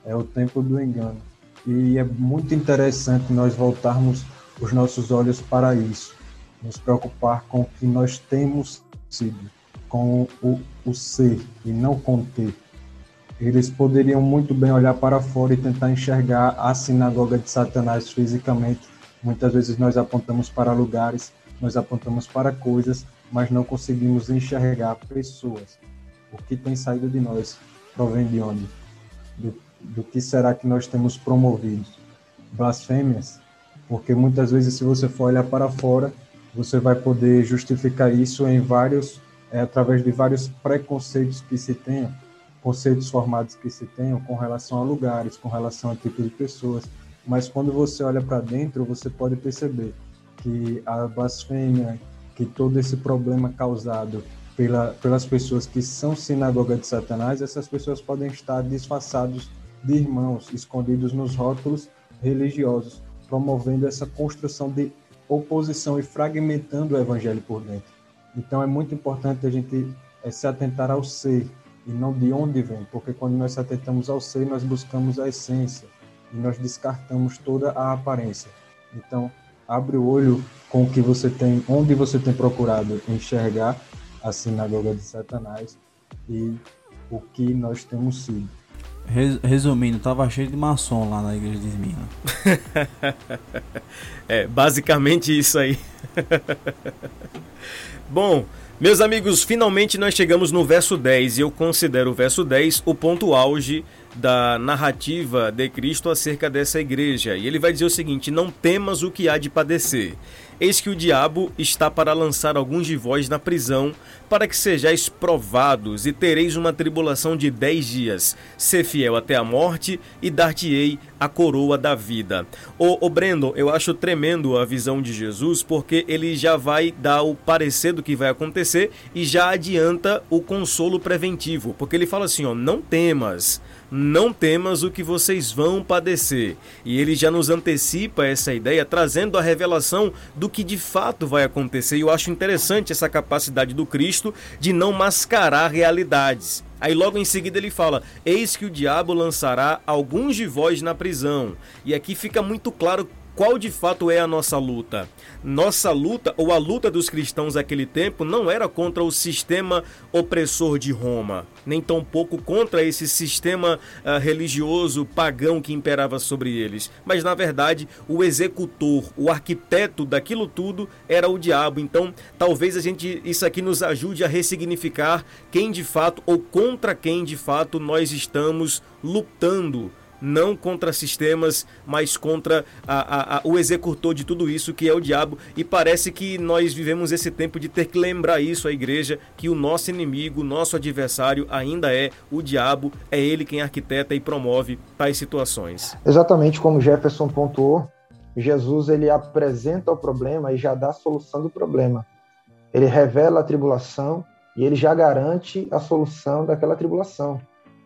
É o tempo do engano. E é muito interessante nós voltarmos os nossos olhos para isso, nos preocupar com o que nós temos sido, com o, o ser e não com ter. Eles poderiam muito bem olhar para fora e tentar enxergar a sinagoga de Satanás fisicamente. Muitas vezes nós apontamos para lugares, nós apontamos para coisas, mas não conseguimos enxergar pessoas. O que tem saído de nós provém de onde? Do, do que será que nós temos promovido? Blasfêmias? Porque muitas vezes, se você for olhar para fora, você vai poder justificar isso em vários, é, através de vários preconceitos que se tenham conceitos formados que se tenham com relação a lugares, com relação a tipo de pessoas, mas quando você olha para dentro, você pode perceber que a blasfêmia, que todo esse problema causado pela, pelas pessoas que são sinagoga de Satanás, essas pessoas podem estar disfarçados de irmãos, escondidos nos rótulos religiosos, promovendo essa construção de oposição e fragmentando o evangelho por dentro. Então é muito importante a gente é, se atentar ao ser, e não de onde vem, porque quando nós atentamos ao ser, nós buscamos a essência e nós descartamos toda a aparência. Então, abre o olho com o que você tem, onde você tem procurado enxergar a sinagoga de Satanás e o que nós temos sido. Resumindo, tava cheio de maçom lá na igreja de Esmirna. é, basicamente isso aí. Bom, meus amigos, finalmente nós chegamos no verso 10 e eu considero o verso 10 o ponto auge da narrativa de Cristo acerca dessa igreja. E ele vai dizer o seguinte: Não temas o que há de padecer. Eis que o diabo está para lançar alguns de vós na prisão, para que sejais provados, e tereis uma tribulação de dez dias. Ser fiel até a morte, e dar-te-ei a coroa da vida. O, o Brandon, eu acho tremendo a visão de Jesus, porque ele já vai dar o parecer do que vai acontecer e já adianta o consolo preventivo, porque ele fala assim: ó, não temas não temas o que vocês vão padecer. E ele já nos antecipa essa ideia, trazendo a revelação do que de fato vai acontecer. E eu acho interessante essa capacidade do Cristo de não mascarar realidades. Aí logo em seguida ele fala: Eis que o diabo lançará alguns de vós na prisão. E aqui fica muito claro qual de fato é a nossa luta? Nossa luta, ou a luta dos cristãos naquele tempo, não era contra o sistema opressor de Roma, nem tampouco contra esse sistema uh, religioso pagão que imperava sobre eles, mas na verdade o executor, o arquiteto daquilo tudo era o diabo. Então, talvez a gente isso aqui nos ajude a ressignificar quem de fato ou contra quem de fato nós estamos lutando não contra sistemas, mas contra a, a, a, o executor de tudo isso, que é o diabo. E parece que nós vivemos esse tempo de ter que lembrar isso à igreja, que o nosso inimigo, nosso adversário ainda é o diabo, é ele quem arquiteta e promove tais situações. Exatamente como Jefferson pontuou, Jesus ele apresenta o problema e já dá a solução do problema. Ele revela a tribulação e ele já garante a solução daquela tribulação.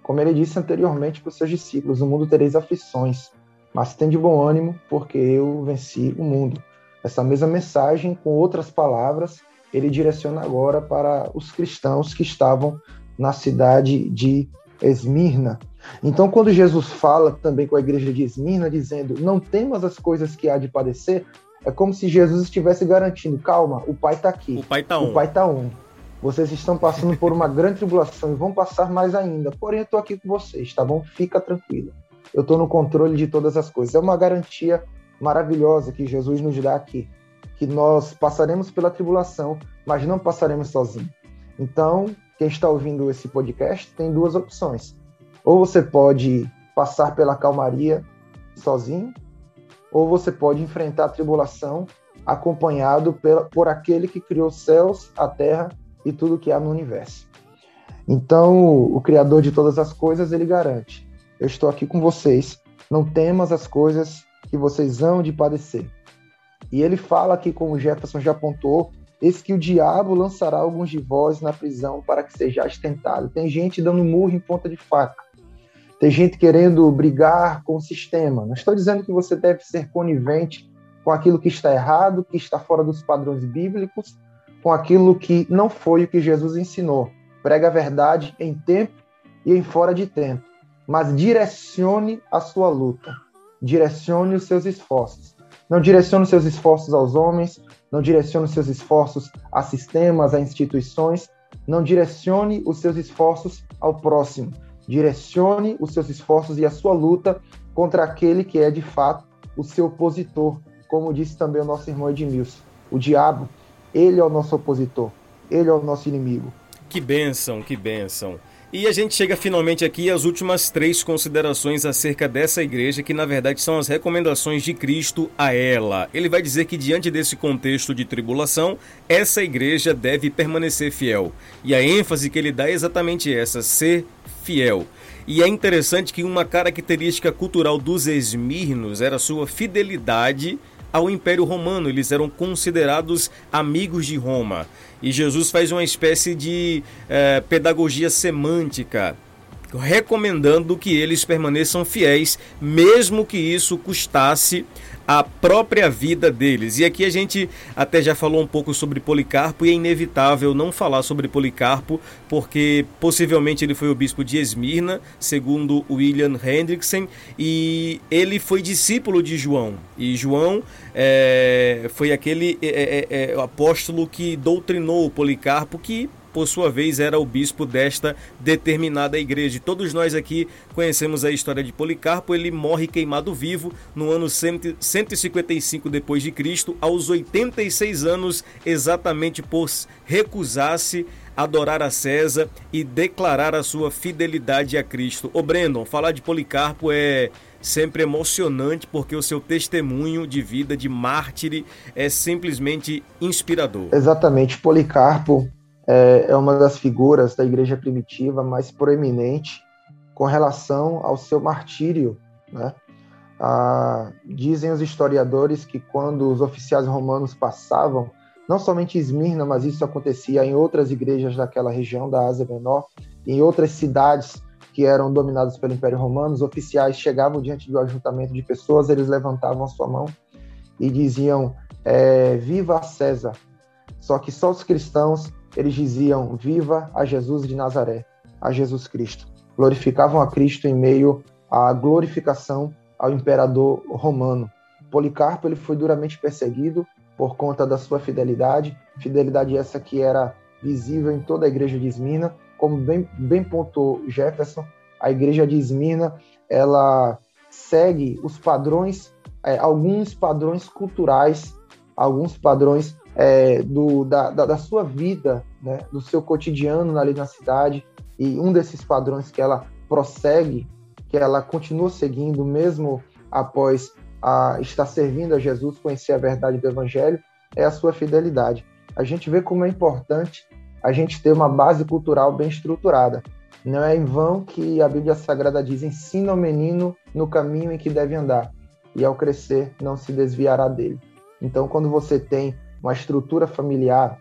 Como ele disse anteriormente para os seus discípulos: No mundo tereis aflições, mas tem de bom ânimo, porque eu venci o mundo. Essa mesma mensagem, com outras palavras, ele direciona agora para os cristãos que estavam na cidade de Esmirna. Então, quando Jesus fala também com a igreja de Esmirna, dizendo: Não temas as coisas que há de padecer, é como se Jesus estivesse garantindo: calma, o Pai está aqui. O Pai está on. O Pai está on. Vocês estão passando por uma grande tribulação e vão passar mais ainda. Porém, eu estou aqui com vocês, tá bom? Fica tranquilo. Eu estou no controle de todas as coisas. É uma garantia maravilhosa que Jesus nos dá aqui, que nós passaremos pela tribulação, mas não passaremos sozinhos. Então, quem está ouvindo esse podcast tem duas opções. Ou você pode passar pela calmaria sozinho, ou você pode enfrentar a tribulação acompanhado por aquele que criou os céus, a terra e tudo que há no universo. Então, o criador de todas as coisas, ele garante: eu estou aqui com vocês. Não temas as coisas que vocês hão de padecer. E ele fala aqui, como Jefferson já apontou, Eis que o diabo lançará alguns de vós na prisão para que sejais tentado. Tem gente dando murro em ponta de faca. Tem gente querendo brigar com o sistema. Não estou dizendo que você deve ser conivente com aquilo que está errado, que está fora dos padrões bíblicos, com aquilo que não foi o que Jesus ensinou. Prega a verdade em tempo e em fora de tempo. Mas direcione a sua luta. Direcione os seus esforços. Não direcione os seus esforços aos homens, não direcione os seus esforços a sistemas, a instituições, não direcione os seus esforços ao próximo. Direcione os seus esforços e a sua luta contra aquele que é de fato o seu opositor, como disse também o nosso irmão Edmilson. O diabo, ele é o nosso opositor, ele é o nosso inimigo. Que bênção, que bênção. E a gente chega finalmente aqui às últimas três considerações acerca dessa igreja, que na verdade são as recomendações de Cristo a ela. Ele vai dizer que, diante desse contexto de tribulação, essa igreja deve permanecer fiel. E a ênfase que ele dá é exatamente essa: ser fiel. E é interessante que uma característica cultural dos esmirnos era sua fidelidade ao Império Romano, eles eram considerados amigos de Roma. E Jesus faz uma espécie de eh, pedagogia semântica, recomendando que eles permaneçam fiéis, mesmo que isso custasse a própria vida deles. E aqui a gente até já falou um pouco sobre Policarpo e é inevitável não falar sobre Policarpo, porque possivelmente ele foi o bispo de Esmirna, segundo William Hendrickson, e ele foi discípulo de João. E João é, foi aquele é, é, é apóstolo que doutrinou Policarpo, que por sua vez, era o bispo desta determinada igreja. E todos nós aqui conhecemos a história de Policarpo. Ele morre queimado vivo no ano 155 depois de Cristo, aos 86 anos, exatamente por recusar-se adorar a César e declarar a sua fidelidade a Cristo. Ô Brandon, falar de Policarpo é sempre emocionante porque o seu testemunho de vida de mártir é simplesmente inspirador. Exatamente, Policarpo é, é uma das figuras da igreja primitiva mais proeminente com relação ao seu martírio. Né? Ah, dizem os historiadores que quando os oficiais romanos passavam, não somente em Esmirna, mas isso acontecia em outras igrejas daquela região da Ásia Menor, em outras cidades que eram dominadas pelo Império Romano, os oficiais chegavam diante do ajuntamento de pessoas, eles levantavam a sua mão e diziam: é, Viva César! Só que só os cristãos eles diziam: Viva a Jesus de Nazaré, a Jesus Cristo. Glorificavam a Cristo em meio à glorificação ao imperador romano. Policarpo ele foi duramente perseguido por conta da sua fidelidade, fidelidade essa que era visível em toda a igreja de Esmirna, como bem, bem pontuou Jefferson, a igreja de Esmirna ela segue os padrões, é, alguns padrões culturais, alguns padrões é, do, da, da, da, sua vida, né, do seu cotidiano ali na cidade, e um desses padrões que ela prossegue, que ela continua seguindo mesmo após a, estar servindo a Jesus, conhecer a verdade do Evangelho, é a sua fidelidade. A gente vê como é importante a gente ter uma base cultural bem estruturada. Não é em vão que a Bíblia Sagrada diz: ensina o menino no caminho em que deve andar, e ao crescer não se desviará dele. Então, quando você tem uma estrutura familiar,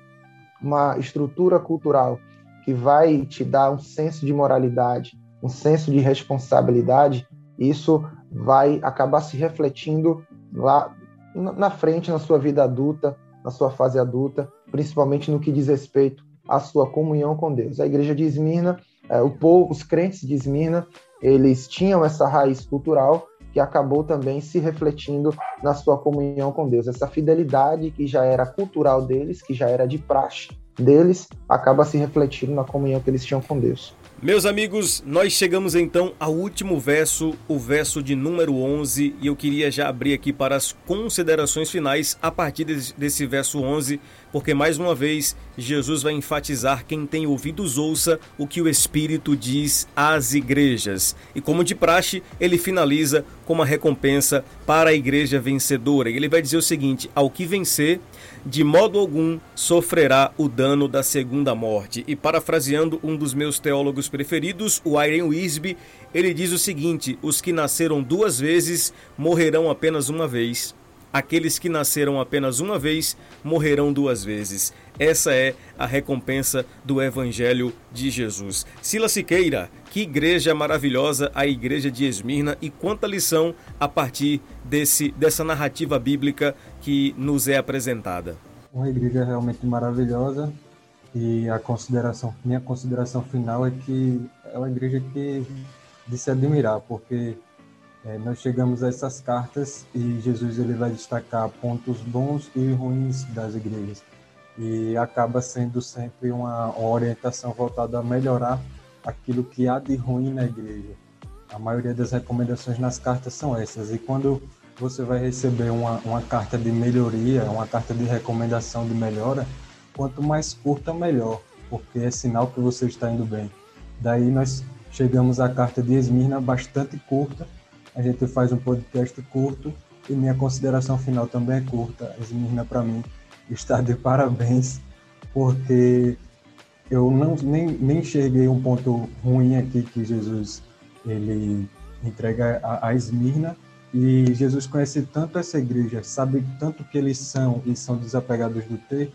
uma estrutura cultural que vai te dar um senso de moralidade, um senso de responsabilidade, isso vai acabar se refletindo lá na frente, na sua vida adulta, na sua fase adulta, principalmente no que diz respeito à sua comunhão com Deus. A igreja de Esmirna, é, o povo, os crentes de Esmirna, eles tinham essa raiz cultural que acabou também se refletindo na sua comunhão com Deus. Essa fidelidade que já era cultural deles, que já era de praxe deles, acaba se refletindo na comunhão que eles tinham com Deus. Meus amigos, nós chegamos então ao último verso, o verso de número 11, e eu queria já abrir aqui para as considerações finais a partir desse verso 11, porque mais uma vez Jesus vai enfatizar quem tem ouvidos ouça o que o Espírito diz às igrejas. E como de praxe, ele finaliza como a recompensa para a igreja vencedora. Ele vai dizer o seguinte: ao que vencer, de modo algum sofrerá o dano da segunda morte. E parafraseando um dos meus teólogos preferidos, o Irene Wisby, ele diz o seguinte: os que nasceram duas vezes morrerão apenas uma vez. Aqueles que nasceram apenas uma vez morrerão duas vezes. Essa é a recompensa do Evangelho de Jesus. Sila Siqueira, que igreja maravilhosa a igreja de Esmirna e quanta lição a partir desse, dessa narrativa bíblica que nos é apresentada. Uma igreja realmente maravilhosa e a consideração, minha consideração final é que é uma igreja que de se admirar, porque é, nós chegamos a essas cartas e Jesus ele vai destacar pontos bons e ruins das igrejas e acaba sendo sempre uma, orientação voltada a melhorar aquilo que há de ruim na igreja. A maioria das recomendações nas cartas são essas e quando você vai receber uma, uma carta de melhoria, uma carta de recomendação de melhora, quanto mais curta melhor, porque é sinal que você está indo bem. Daí nós chegamos à carta de Esmirna bastante curta a gente faz um podcast curto e minha consideração final também é curta. Esmirna, para mim, está de parabéns, porque eu não, nem, nem enxerguei um ponto ruim aqui que Jesus ele entrega a, a Esmirna. E Jesus conhece tanto essa igreja, sabe tanto que eles são e são desapegados do ter,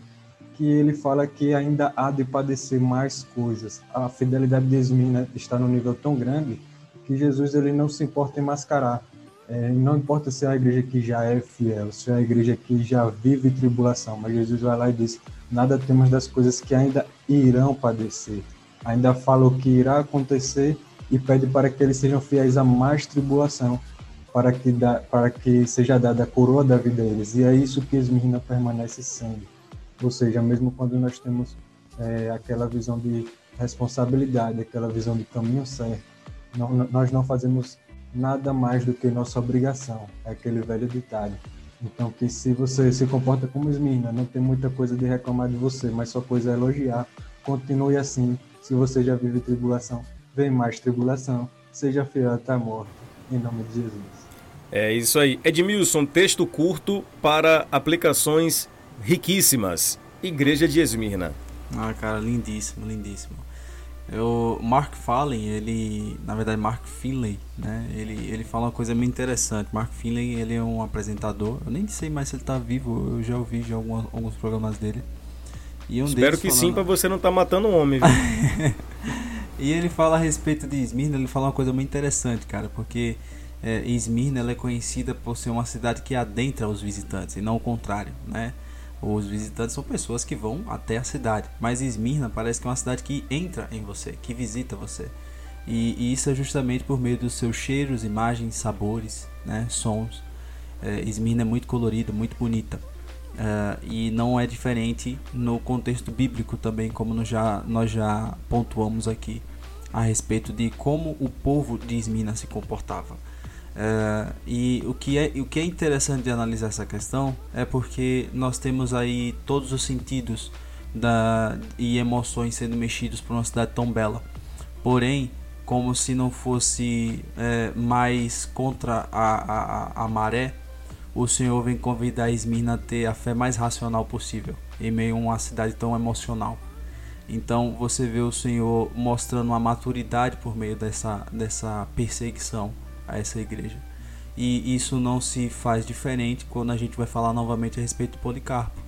que ele fala que ainda há de padecer mais coisas. A fidelidade de Esmirna está no nível tão grande que Jesus ele não se importa em mascarar. É, não importa se é a igreja que já é fiel, se é a igreja que já vive tribulação, mas Jesus vai lá e diz: nada temos das coisas que ainda irão padecer. Ainda fala o que irá acontecer e pede para que eles sejam fiéis a mais tribulação, para que, da, para que seja dada a coroa da vida a eles. E é isso que Esmirna permanece sendo. Ou seja, mesmo quando nós temos é, aquela visão de responsabilidade, aquela visão de caminho certo, não, nós não fazemos nada mais do que nossa obrigação, é aquele velho ditado. Então, que se você se comporta como Esmirna, não tem muita coisa de reclamar de você, mas só coisa é elogiar, continue assim. Se você já vive tribulação, vem mais tribulação, seja fiel até a morte, em nome de Jesus. É isso aí. Edmilson, texto curto para aplicações riquíssimas. Igreja de Esmirna. Ah, cara, lindíssimo, lindíssimo. O Mark Fallen, ele, na verdade Mark Finley, né? Ele, ele fala uma coisa muito interessante. Mark Finley, ele é um apresentador. Eu nem sei mais se ele está vivo. Eu já ouvi já alguns, alguns programas dele. E um Espero que falando... sim, para você não estar tá matando um homem. e ele fala a respeito de Esmirna. Ele fala uma coisa muito interessante, cara, porque é, Esmirna é conhecida por ser uma cidade que adentra os visitantes e não o contrário, né? Os visitantes são pessoas que vão até a cidade, mas Esmirna parece que é uma cidade que entra em você, que visita você. E, e isso é justamente por meio dos seus cheiros, imagens, sabores, né, sons. É, Esmirna é muito colorida, muito bonita. Uh, e não é diferente no contexto bíblico também, como já, nós já pontuamos aqui a respeito de como o povo de Esmirna se comportava. É, e o que, é, o que é interessante de analisar essa questão é porque nós temos aí todos os sentidos da, e emoções sendo mexidos por uma cidade tão bela. Porém, como se não fosse é, mais contra a, a, a maré, o Senhor vem convidar Esmirna a ter a fé mais racional possível em meio a uma cidade tão emocional. Então você vê o Senhor mostrando uma maturidade por meio dessa, dessa perseguição a essa igreja. E isso não se faz diferente quando a gente vai falar novamente a respeito do Policarpo.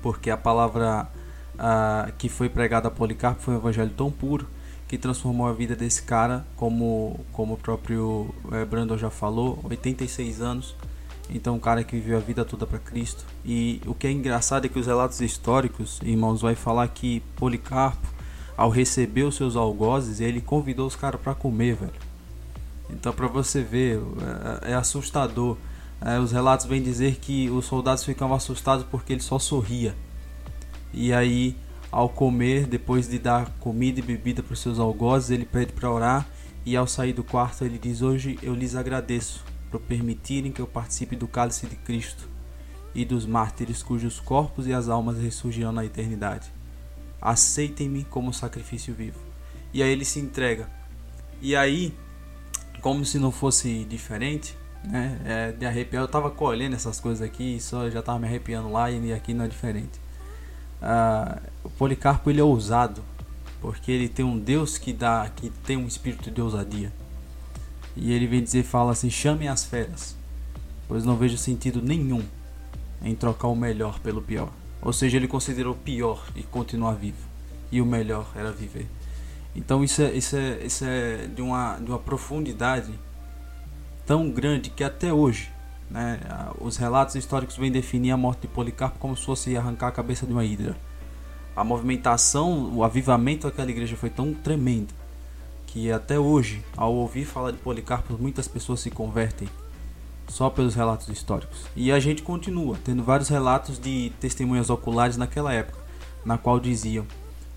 Porque a palavra que foi pregada a Policarpo foi um evangelho tão puro que transformou a vida desse cara, como, como o próprio é, Brandon já falou, 86 anos. Então, um cara que viveu a vida toda para Cristo. E o que é engraçado é que os relatos históricos, irmãos, vai falar que Policarpo, ao receber os seus algozes, ele convidou os caras para comer, velho. Então, para você ver, é, é assustador. É, os relatos vêm dizer que os soldados ficavam assustados porque ele só sorria. E aí, ao comer, depois de dar comida e bebida para os seus algozes, ele pede para orar. E ao sair do quarto, ele diz: Hoje eu lhes agradeço por permitirem que eu participe do cálice de Cristo e dos mártires cujos corpos e as almas ressurgirão na eternidade. Aceitem-me como sacrifício vivo. E aí ele se entrega. E aí como se não fosse diferente, né? É de arrepiar. Eu tava colhendo essas coisas aqui, só já tava me arrepiando lá e aqui não é diferente. Ah, o Policarpo ele é ousado, porque ele tem um Deus que dá, que tem um espírito de ousadia. E ele vem dizer, fala assim: chamem as feras, pois não vejo sentido nenhum em trocar o melhor pelo pior. Ou seja, ele considerou o pior e continuar vivo, e o melhor era viver. Então isso é, isso é, isso é de, uma, de uma profundidade tão grande que até hoje né, os relatos históricos vêm definir a morte de Policarpo como se fosse arrancar a cabeça de uma hidra. A movimentação, o avivamento daquela igreja foi tão tremendo que até hoje, ao ouvir falar de Policarpo, muitas pessoas se convertem só pelos relatos históricos. E a gente continua tendo vários relatos de testemunhas oculares naquela época, na qual diziam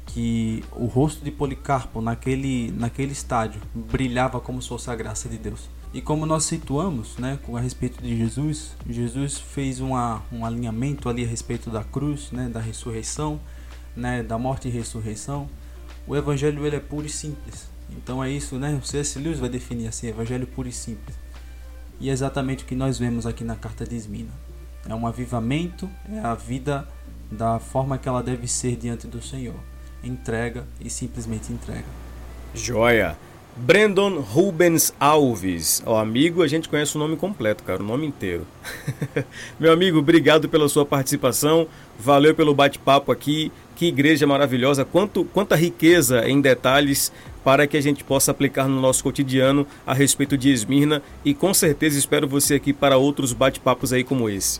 que o rosto de Policarpo naquele, naquele estádio brilhava como se fosse a graça de Deus. E como nós situamos né, a respeito de Jesus, Jesus fez uma, um alinhamento ali a respeito da cruz, né, da ressurreição, né, da morte e ressurreição. O evangelho ele é puro e simples. Então é isso, né? O C.S. Lewis vai definir assim, evangelho puro e simples. E é exatamente o que nós vemos aqui na carta de Esmina. É um avivamento, é a vida da forma que ela deve ser diante do Senhor. Entrega e simplesmente entrega. Joia! Brandon Rubens Alves. O amigo, a gente conhece o nome completo, cara, o nome inteiro. Meu amigo, obrigado pela sua participação. Valeu pelo bate-papo aqui. Que igreja maravilhosa, quanto, quanta riqueza em detalhes para que a gente possa aplicar no nosso cotidiano a respeito de Esmirna e com certeza espero você aqui para outros bate-papos aí como esse.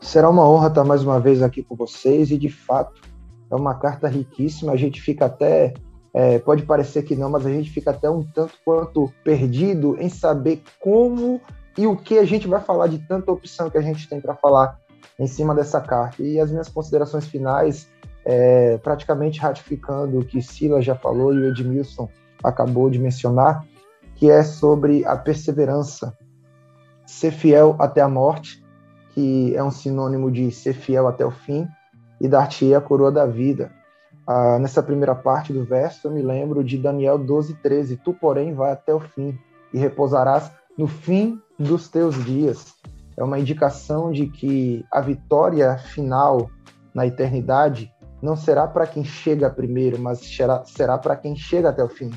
Será uma honra estar mais uma vez aqui com vocês e de fato é uma carta riquíssima, a gente fica até é, pode parecer que não, mas a gente fica até um tanto quanto perdido em saber como e o que a gente vai falar de tanta opção que a gente tem para falar em cima dessa carta. E as minhas considerações finais é, praticamente ratificando o que Silas já falou e o Edmilson acabou de mencionar, que é sobre a perseverança, ser fiel até a morte, que é um sinônimo de ser fiel até o fim, e dar-te a coroa da vida. Ah, nessa primeira parte do verso, eu me lembro de Daniel 12, 13. Tu, porém, vai até o fim e repousarás no fim dos teus dias. É uma indicação de que a vitória final na eternidade não será para quem chega primeiro, mas será, será para quem chega até o fim.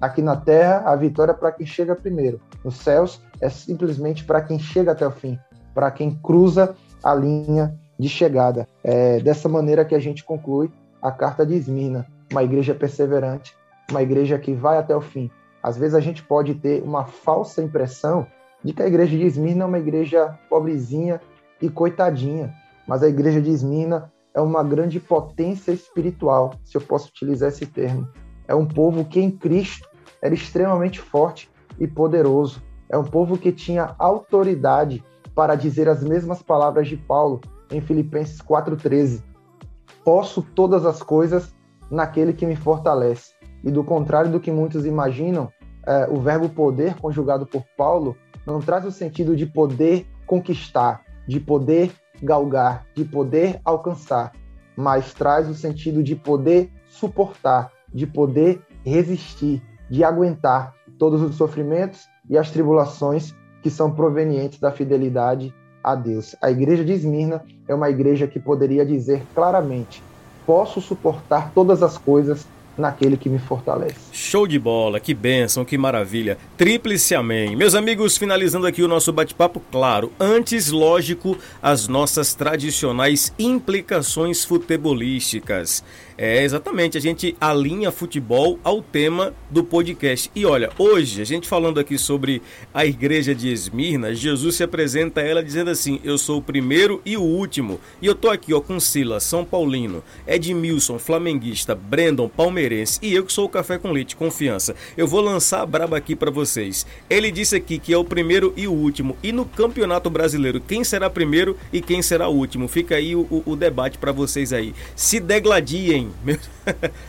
Aqui na terra, a vitória é para quem chega primeiro. Nos céus, é simplesmente para quem chega até o fim, para quem cruza a linha de chegada. É dessa maneira que a gente conclui a carta de Esmirna, uma igreja perseverante, uma igreja que vai até o fim. Às vezes a gente pode ter uma falsa impressão de que a igreja de Esmirna é uma igreja pobrezinha e coitadinha, mas a igreja de Esmirna é uma grande potência espiritual, se eu posso utilizar esse termo. É um povo que em Cristo era extremamente forte e poderoso. É um povo que tinha autoridade para dizer as mesmas palavras de Paulo em Filipenses 4,13. Posso todas as coisas naquele que me fortalece. E do contrário do que muitos imaginam, é, o verbo poder, conjugado por Paulo, não traz o sentido de poder conquistar, de poder galgar, de poder alcançar, mas traz o sentido de poder suportar, de poder resistir, de aguentar todos os sofrimentos e as tribulações que são provenientes da fidelidade a Deus. A igreja de Esmirna é uma igreja que poderia dizer claramente: posso suportar todas as coisas naquele que me fortalece. Show de bola, que bênção, que maravilha. Tríplice amém. Meus amigos, finalizando aqui o nosso bate-papo, claro, antes, lógico, as nossas tradicionais implicações futebolísticas. É, exatamente, a gente alinha futebol ao tema do podcast. E olha, hoje, a gente falando aqui sobre a igreja de Esmirna, Jesus se apresenta a ela dizendo assim: Eu sou o primeiro e o último. E eu tô aqui, ó, com Silas, São Paulino, Edmilson, flamenguista, Brandon, palmeirense e eu que sou o Café com Leite, confiança. Eu vou lançar a braba aqui para vocês. Ele disse aqui que é o primeiro e o último. E no Campeonato Brasileiro, quem será primeiro e quem será último? Fica aí o, o, o debate para vocês aí. Se degladiem meus,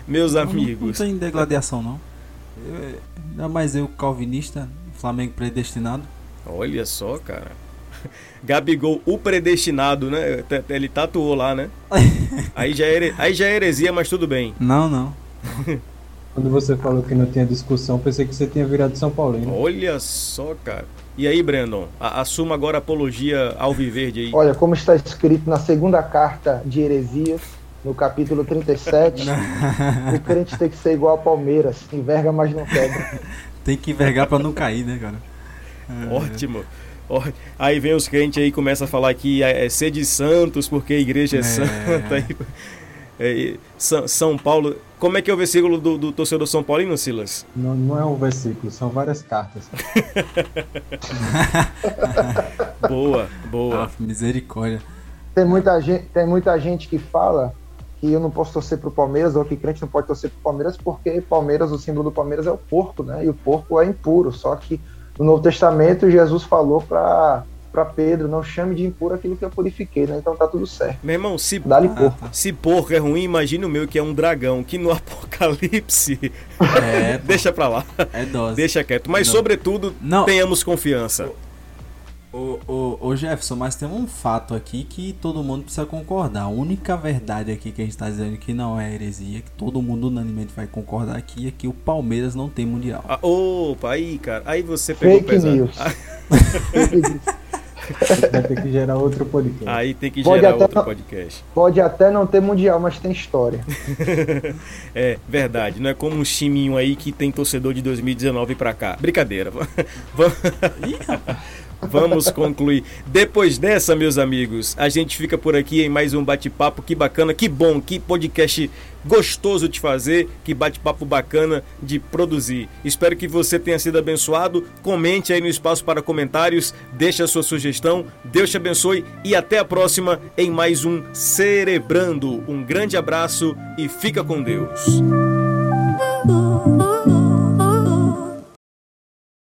meus amigos. Não, não tem degladiação, não. Eu, ainda mais eu, calvinista, Flamengo predestinado. Olha só, cara. Gabigol, o predestinado, né? Ele tatuou lá, né? aí, já é, aí já é heresia, mas tudo bem. Não, não. Quando você falou que não tinha discussão, pensei que você tinha virado São Paulino. Olha só, cara. E aí, Brandon, assuma agora a apologia ao Viverde aí. Olha, como está escrito na segunda carta de Heresias, no capítulo 37, o crente tem que ser igual ao Palmeiras, enverga, mas não quebra. tem que envergar para não cair, né, cara? É. Ótimo. Aí vem os crentes aí começa a falar que é, é ser de santos porque a igreja é, é. santa. É, São, São Paulo. Como é que é o versículo do, do torcedor São Paulino, Silas? Não, não é um versículo, são várias cartas. boa, boa. Ah, misericórdia. Tem muita, gente, tem muita gente que fala que eu não posso torcer pro Palmeiras ou que crente não pode torcer pro Palmeiras porque Palmeiras, o símbolo do Palmeiras é o porco, né? E o porco é impuro. Só que no Novo Testamento Jesus falou para para Pedro, não chame de impuro aquilo que eu purifiquei, né? Então tá tudo certo. Meu irmão, se, Dá-lhe porco. se porco é ruim, imagina o meu que é um dragão, que no Apocalipse. É, Deixa pra lá. É dose. Deixa quieto. Mas, sobretudo, não. tenhamos confiança. Ô, ô, ô, Jefferson, mas tem um fato aqui que todo mundo precisa concordar. A única verdade aqui que a gente está dizendo que não é heresia, que todo mundo unanimemente vai concordar aqui, é que o Palmeiras não tem mundial. Ah, opa, aí, cara, aí você pegou Fake pesado. News. Vai ter que gerar outro podcast. Aí tem que pode gerar outro não, podcast. Pode até não ter mundial, mas tem história. é, verdade. Não é como um chiminho aí que tem torcedor de 2019 pra cá. Brincadeira. Vamos. Vamos concluir. Depois dessa, meus amigos, a gente fica por aqui em mais um bate-papo. Que bacana, que bom, que podcast gostoso de fazer, que bate-papo bacana de produzir. Espero que você tenha sido abençoado. Comente aí no espaço para comentários, deixe a sua sugestão. Deus te abençoe e até a próxima em mais um Cerebrando. Um grande abraço e fica com Deus.